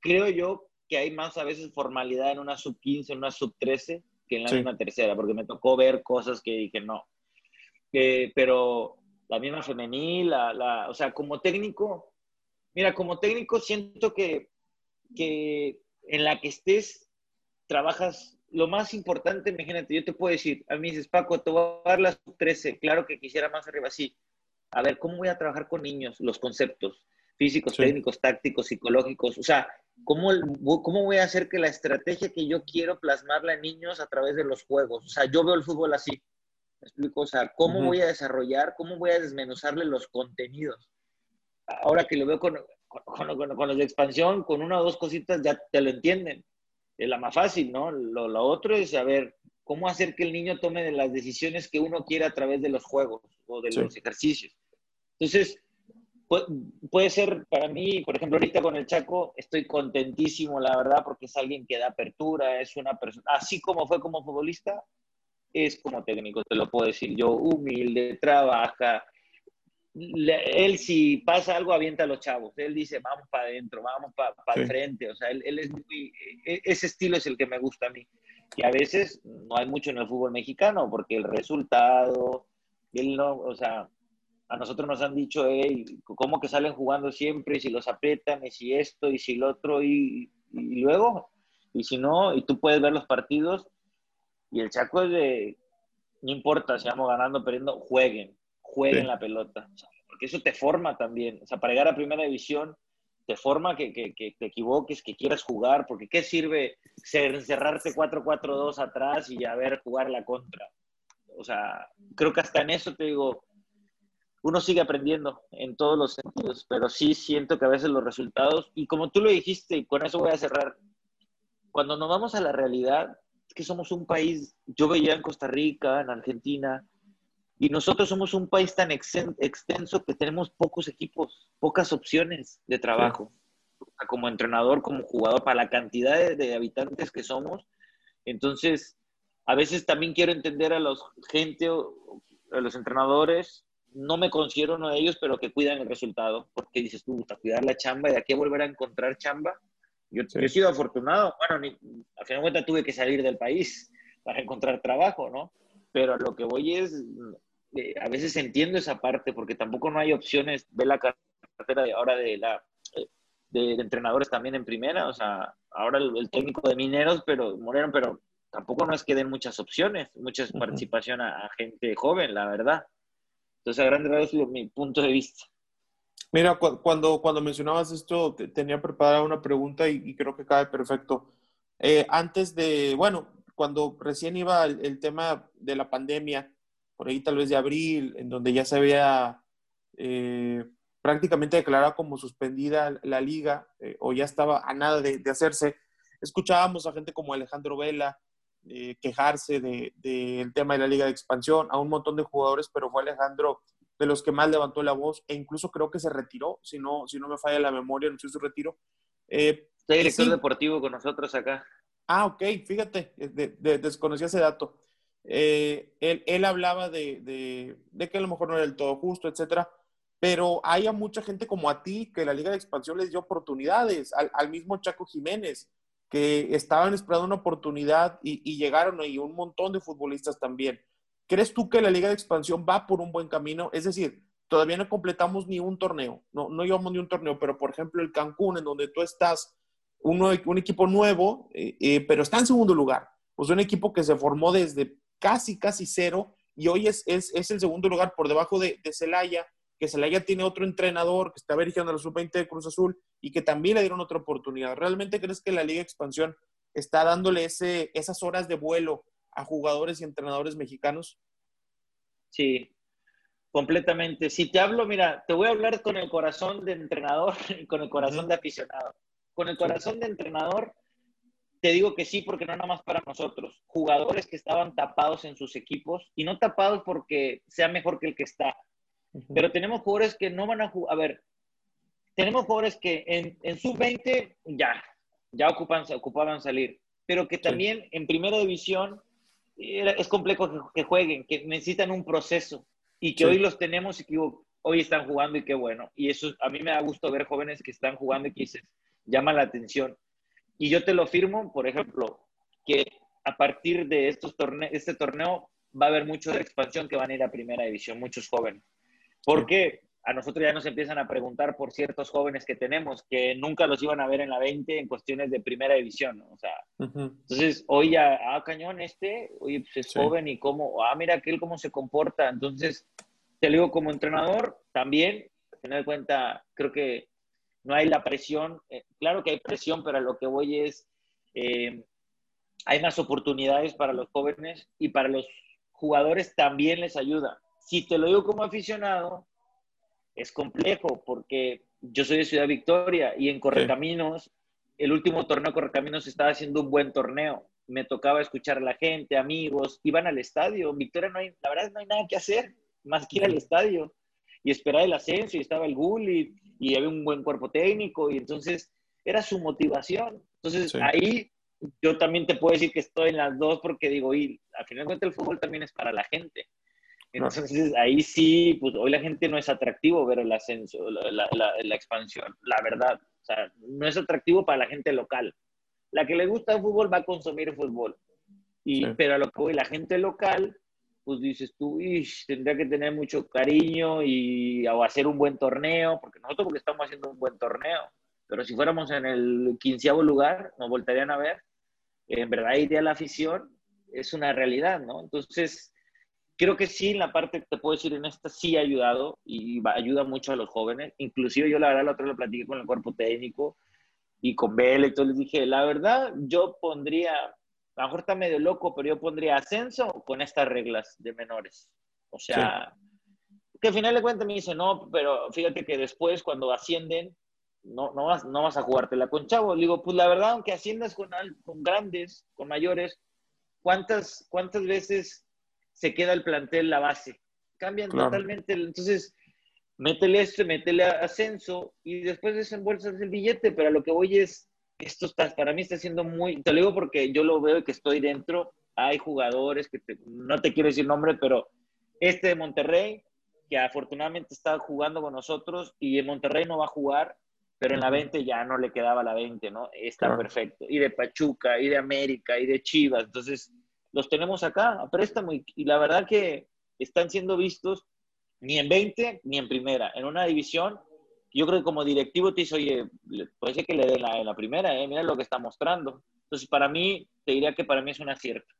creo yo que hay más a veces formalidad en una sub 15, en una sub 13, que en la misma tercera, porque me tocó ver cosas que dije, no. pero la misma femenil, la, o sea, como técnico, mira, como técnico siento que que en la que estés, trabajas lo más importante, imagínate, yo te puedo decir, a mí dices, Paco, te voy a dar las 13, claro que quisiera más arriba, sí. A ver, ¿cómo voy a trabajar con niños? Los conceptos físicos, técnicos, tácticos, psicológicos, o sea, ¿cómo, ¿cómo voy a hacer que la estrategia que yo quiero plasmarla en niños a través de los juegos? O sea, yo veo el fútbol así, ¿me explico? O sea, ¿cómo voy a desarrollar, cómo voy a desmenuzarle los contenidos? Ahora que lo veo con, con, los de expansión, con una o dos cositas ya te lo entienden. Es la más fácil, ¿no? Lo, lo otro es saber cómo hacer que el niño tome de las decisiones que uno quiere a través de los juegos o de los ejercicios. Entonces, puede, ser para mí, por ejemplo, ahorita con el Chaco, estoy contentísimo, la verdad, porque es alguien que da apertura, es una persona, así como fue como futbolista, es como técnico, te lo puedo decir yo, humilde, trabaja, él si pasa algo avienta a los chavos, él dice vamos para adentro, vamos para el frente, o sea, él, es muy, e, ese estilo es el que me gusta a mí. Y a veces no hay mucho en el fútbol mexicano porque el resultado, él no, o sea, a nosotros nos han dicho, hey, ¿cómo que salen jugando siempre? Y si los aprietan, y si esto, y si lo otro, y, y luego, y si no, y tú puedes ver los partidos, y el Chaco es de, no importa si vamos ganando, perdiendo, jueguen jueguen la pelota. porque eso te forma también. O sea, para llegar a primera división, te forma que, que, que te equivoques, que quieras jugar, porque ¿qué sirve encerrarte 4-4-2 atrás y a ver jugar la contra? O sea, creo que hasta en eso te digo, uno sigue aprendiendo en todos los sentidos, pero sí siento que a veces los resultados, y como tú lo dijiste, y con eso voy a cerrar, cuando nos vamos a la realidad, es que somos un país, yo veía en Costa Rica, en Argentina, y nosotros somos un país tan extenso que tenemos pocos equipos, pocas opciones de trabajo. Como entrenador, como jugador, para la cantidad de, habitantes que somos. Entonces, a veces también quiero entender a los gente, a los entrenadores, no me considero uno de ellos, pero que cuidan el resultado, porque dices tú, a cuidar la chamba y aquí volver a encontrar chamba. Yo, he sido afortunado, bueno, ni, al final de cuentas tuve que salir del país para encontrar trabajo, ¿no? Pero lo que voy es, a veces entiendo esa parte porque tampoco no hay opciones. Ve la cartera de ahora de la de, entrenadores también en primera, o sea, ahora el, técnico de mineros, pero Moreno, pero tampoco no es que den muchas opciones, mucha participación a, gente joven, la verdad. Entonces, a grande rasgos, es mi punto de vista. Mira, cuando, cuando mencionabas esto, tenía preparada una pregunta y, creo que cae perfecto. Eh, antes de, bueno, cuando recién iba el tema de la pandemia, por ahí tal vez de abril, en donde ya se había eh, prácticamente declarado como suspendida la liga eh, o ya estaba a nada de, hacerse, escuchábamos a gente como Alejandro Vela eh, quejarse del de, tema de la liga de expansión, a un montón de jugadores, pero fue Alejandro de los que más levantó la voz e incluso creo que se retiró, si no, si no me falla la memoria, anunció su retiro. Eh, director deportivo con nosotros acá. Ah, ok, fíjate, desconocía ese dato. Eh, él, hablaba de, que a lo mejor no era del todo justo, etcétera, pero hay a mucha gente como a ti que la Liga de Expansión les dio oportunidades, al, mismo Chaco Jiménez, que estaban esperando una oportunidad y, llegaron ahí un montón de futbolistas también. ¿Crees tú que la Liga de Expansión va por un buen camino? Es decir, todavía no completamos ni un torneo, no, no llevamos ni un torneo, pero por ejemplo el Cancún, en donde tú estás, un equipo nuevo, eh, eh, pero está en segundo lugar, pues un equipo que se formó desde casi, casi cero y hoy es, es, es el segundo lugar por debajo de, de Celaya, que Celaya tiene otro entrenador que está dirigiendo a la sub-20 de Cruz Azul y que también le dieron otra oportunidad. ¿Realmente crees que la Liga Expansión está dándole ese, esas horas de vuelo a jugadores y entrenadores mexicanos? Sí, completamente. Si te hablo, mira, te voy a hablar con el corazón de entrenador y con el corazón de aficionado. Con el corazón de entrenador, te digo que sí, porque no nada más para nosotros. Jugadores que estaban tapados en sus equipos y no tapados porque sea mejor que el que está. Pero tenemos jugadores que no van a jugar. A ver, tenemos jugadores que en, en sub-20 ya, ya ocupan, ocupaban salir, pero que también en primera división es complejo que, jueguen, que necesitan un proceso y que hoy los tenemos y que hoy están jugando y qué bueno. Y eso a mí me da gusto ver jóvenes que están jugando y que se llama la atención. Y yo te lo firmo, por ejemplo, que a partir de estos torne este torneo va a haber mucho de expansión que van a ir a primera división, muchos jóvenes. ¿Por qué? a nosotros ya nos empiezan a preguntar por ciertos jóvenes que tenemos que nunca los iban a ver en la 20 en cuestiones de primera división, O sea, entonces, hoy ya, ah, cañón, este, oye, pues es joven y cómo, ah, mira aquel cómo se comporta. Entonces, te digo, como entrenador, también, final de cuenta, creo que no hay la presión, eh, claro que hay presión, pero a lo que voy es, eh, hay más oportunidades para los jóvenes y para los jugadores también les ayuda. Si te lo digo como aficionado, es complejo porque yo soy de Ciudad Victoria y en Correcaminos, el último torneo Correcaminos estaba haciendo un buen torneo. Me tocaba escuchar a la gente, amigos, iban al estadio. Victoria no hay, la verdad no hay nada que hacer más que ir al estadio y esperar el ascenso y estaba el Gulli y había un buen cuerpo técnico y entonces era su motivación. Entonces ahí yo también te puedo decir que estoy en las dos porque digo, y al final de cuentas el fútbol también es para la gente. Entonces ahí sí, pues hoy la gente no es atractivo ver el ascenso, la, la, expansión, la verdad. O sea, no es atractivo para la gente local. La que le gusta el fútbol va a consumir fútbol. Y, Pero a lo que hoy la gente local, pues dices tú, tendría que tener mucho cariño y o hacer un buen torneo, porque nosotros porque estamos haciendo un buen torneo. Pero si fuéramos en el quinceavo lugar, nos voltarían a ver. En verdad iría la afición, es una realidad, ¿no? Entonces, creo que sí, en la parte, te puedo decir, en esta sí ha ayudado y ayuda mucho a los jóvenes. Inclusive yo la verdad la otra lo platiqué con el cuerpo técnico y con y todo, les dije, la verdad yo pondría, a lo mejor está medio loco, pero yo pondría ascenso con estas reglas de menores. O sea, que al final de cuentas me dice, no, pero fíjate que después cuando ascienden, no, no, vas, no vas a jugártela con chavos. Digo, pues la verdad, aunque asciendas con, con grandes, con mayores, ¿cuántas, cuántas veces se queda el plantel la base. Cambian totalmente. Entonces, métele esto, métele ascenso y después desembolsas el billete, pero a lo que voy es, esto está, para mí está siendo muy, te lo digo porque yo lo veo y que estoy dentro, hay jugadores que no te quiero decir nombre, pero este de Monterrey, que afortunadamente está jugando con nosotros y en Monterrey no va a jugar, pero en la 20 ya no le quedaba la 20, ¿no? Está perfecto. Y de Pachuca, y de América, y de Chivas. Entonces, los tenemos acá a préstamo y, la verdad que están siendo vistos ni en 20 ni en primera. En una división, yo creo que como directivo te dice, oye, puede ser que le dé la, en la primera, ¿eh? mira lo que está mostrando. Entonces, para mí, te diría que para mí es un acierto.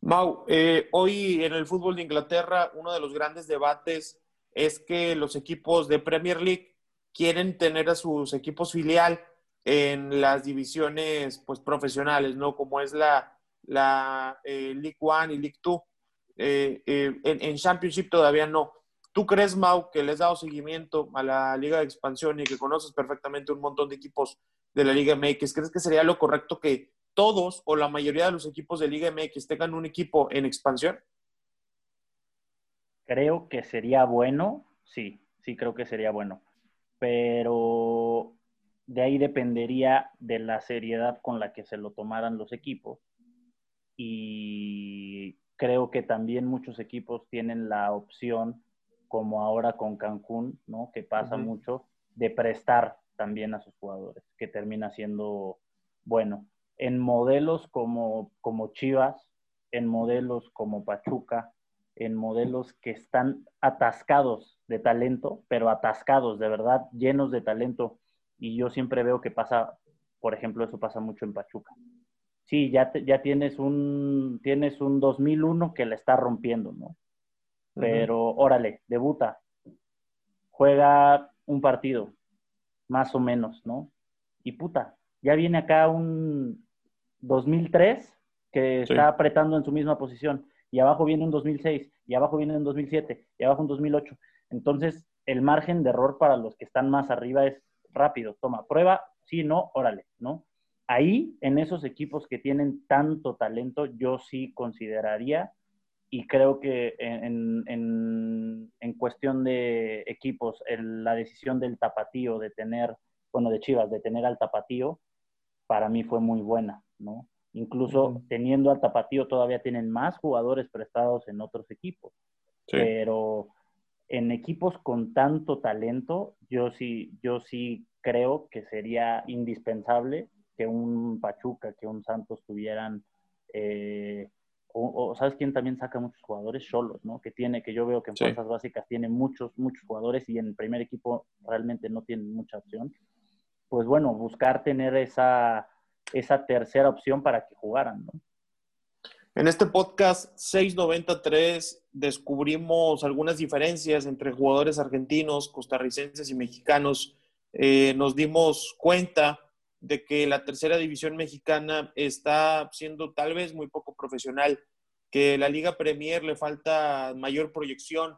Mau, eh, hoy en el fútbol de Inglaterra, uno de los grandes debates es que los equipos de Premier League quieren tener a sus equipos filial en las divisiones pues profesionales, ¿no? Como es la, la eh, League One y League Two. Eh, eh, en, Championship todavía no. ¿Tú crees, Mau, que les has dado seguimiento a la Liga de Expansión y que conoces perfectamente un montón de equipos de la Liga MX? ¿Crees que sería lo correcto que todos o la mayoría de los equipos de Liga MX tengan un equipo en expansión? Creo que sería bueno, sí, sí creo que sería bueno. Pero de ahí dependería de la seriedad con la que se lo tomaran los equipos y creo que también muchos equipos tienen la opción, como ahora con Cancún, ¿no? Que pasa mucho, de prestar también a sus jugadores, que termina siendo bueno. En modelos como, como Chivas, en modelos como Pachuca, en modelos que están atascados de talento, pero atascados, de verdad, llenos de talento. Y yo siempre veo que pasa, por ejemplo, eso pasa mucho en Pachuca. Sí, ya, ya tienes, un, tienes un 2001 que la está rompiendo, ¿no? Pero órale, debuta, juega un partido, más o menos, ¿no? Y puta, ya viene acá un 2003 que está apretando en su misma posición, y abajo viene un 2006, y abajo viene un 2007, y abajo un 2008. Entonces, el margen de error para los que están más arriba es rápido, toma, prueba, sí, no, órale, ¿no? Ahí, en esos equipos que tienen tanto talento, yo sí consideraría, y creo que en, en, cuestión de equipos, la decisión del tapatío de tener, bueno, de Chivas, de tener al tapatío, para mí fue muy buena, ¿no? Incluso teniendo al tapatío todavía tienen más jugadores prestados en otros equipos. Pero en equipos con tanto talento, yo sí, yo sí creo que sería indispensable que un Pachuca, que un Santos tuvieran, eh, o, ¿sabes quién también saca muchos jugadores? Cholos, ¿no? Que tiene, que yo veo que en fuerzas básicas tiene muchos, muchos jugadores y en el primer equipo realmente no tiene mucha opción. Pues bueno, buscar tener esa, esa tercera opción para que jugaran, ¿no? En este podcast 693 descubrimos algunas diferencias entre jugadores argentinos, costarricenses y mexicanos. Eh, nos dimos cuenta de que la tercera división mexicana está siendo tal vez muy poco profesional, que la Liga Premier le falta mayor proyección,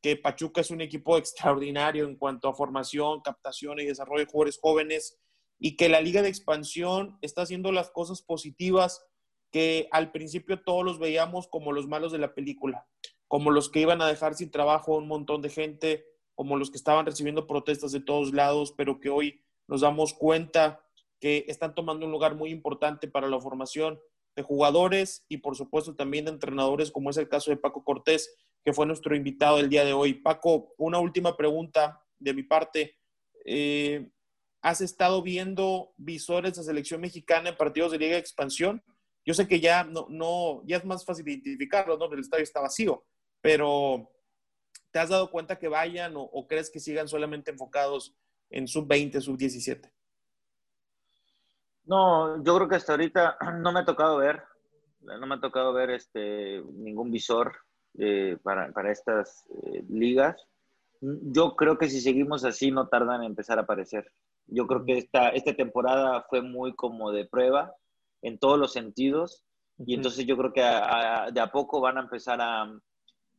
que Pachuca es un equipo extraordinario en cuanto a formación, captación y desarrollo de jugadores jóvenes, y que la Liga de Expansión está haciendo las cosas positivas que al principio todos los veíamos como los malos de la película, como los que iban a dejar sin trabajo a un montón de gente, como los que estaban recibiendo protestas de todos lados, pero que hoy nos damos cuenta que están tomando un lugar muy importante para la formación de jugadores y por supuesto también de entrenadores, como es el caso de Paco Cortés, que fue nuestro invitado el día de hoy. Paco, una última pregunta de mi parte. Eh, ¿Has estado viendo visores de selección mexicana en partidos de Liga Expansión? Yo sé que ya no, no, ya es más fácil identificarlo, ¿no? El estadio está vacío, pero ¿te has dado cuenta que vayan o, crees que sigan solamente enfocados en sub-20, sub-17? No, yo creo que hasta ahorita no me ha tocado ver, no me ha tocado ver este, ningún visor eh, para, para, estas eh, ligas. Yo creo que si seguimos así no tardan en empezar a aparecer. Yo creo que esta, esta temporada fue muy como de prueba en todos los sentidos. Y entonces yo creo que de a poco van a empezar a,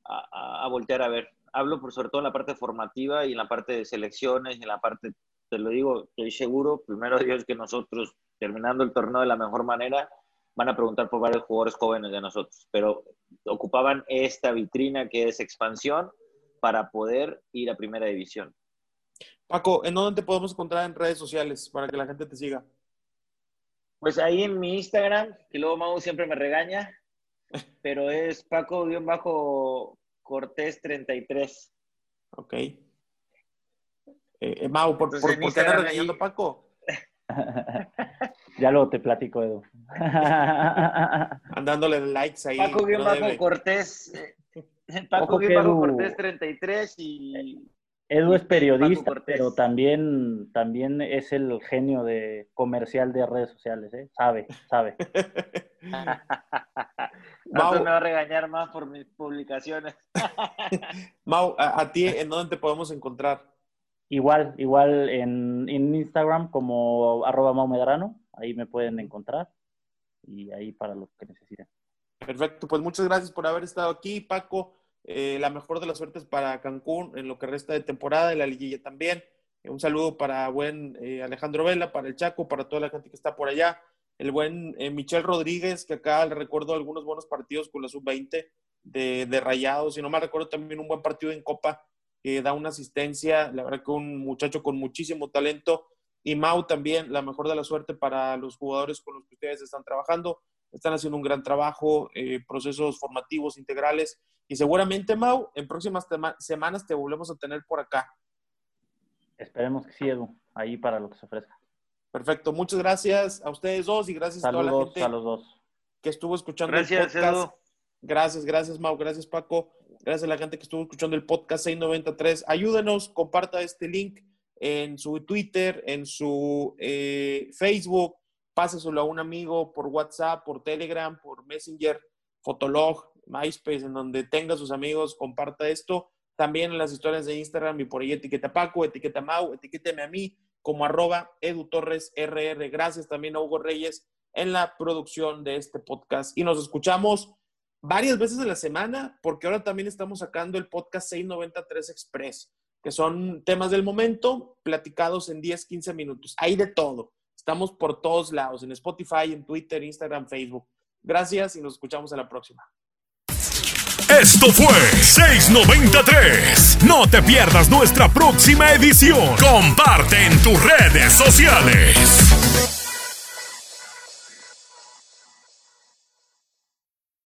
a, voltear a ver. Hablo por sobre todo en la parte formativa y en la parte de selecciones, y en la parte, te lo digo, estoy seguro, primero Dios que nosotros, terminando el torneo de la mejor manera, van a preguntar por varios jugadores jóvenes de nosotros, pero ocupaban esta vitrina que es expansión para poder ir a primera división. Paco, ¿en dónde te podemos encontrar en redes sociales para que la gente te siga? Pues ahí en mi Instagram, que luego Mau siempre me regaña, pero es Paco-Cortés33. Ok. Eh, eh, Mau, ¿por, por, qué estás regañando Paco? ya luego te platico, Edu. Andándole likes ahí. Paco-Cortés. Paco-Cortés33 y Edu es periodista, pero también, también es el genio de comercial de redes sociales, ¿eh? Sabe, sabe. Mau, me va a regañar más por mis publicaciones. Mau, a, ti, ¿en dónde te podemos encontrar? Igual, igual en, en Instagram como arroba Mau Medrano, ahí me pueden encontrar y ahí para lo que necesiten. Perfecto, pues muchas gracias por haber estado aquí, Paco. Eh, la mejor de las suertes para Cancún en lo que resta de temporada, y la liguilla también. Eh, un saludo para buen eh, Alejandro Vela, para el Chaco, para toda la gente que está por allá. El buen Michel Rodríguez, que acá le recuerdo algunos buenos partidos con la sub-20 de, de, Rayados. Si no me recuerdo también un buen partido en Copa que da una asistencia. La verdad que un muchacho con muchísimo talento. Y Mau también, la mejor de la suerte para los jugadores con los que ustedes están trabajando. Están haciendo un gran trabajo, procesos formativos integrales y seguramente, Mau, en próximas semanas te volvemos a tener por acá. Esperemos que sí, Edu, ahí para lo que se ofrezca. Perfecto, muchas gracias a ustedes dos y gracias a toda la gente a los dos. que estuvo escuchando gracias, el podcast. Gracias, gracias, Mau. Gracias, Paco. Gracias a la gente que estuvo escuchando el podcast 693. Ayúdenos, comparta este link en su Twitter, en su eh, Facebook, páseselo a un amigo por WhatsApp, por Telegram, por Messenger, Fotolog, MySpace, en donde tenga sus amigos, comparta esto. También en las historias de Instagram y por ahí etiqueta Paco, etiqueta Mau, etiquéteme a mí como arroba Edu Torres RR. Gracias también a Hugo Reyes en la producción de este podcast. Y nos escuchamos varias veces a la semana, porque ahora también estamos sacando el podcast 693 Express, que son temas del momento platicados en 10, 15 minutos. Hay de todo. Estamos por todos lados, en Spotify, en Twitter, Instagram, Facebook. Gracias y nos escuchamos en la próxima. Esto fue 693. No te pierdas nuestra próxima edición. Comparte en tus redes sociales.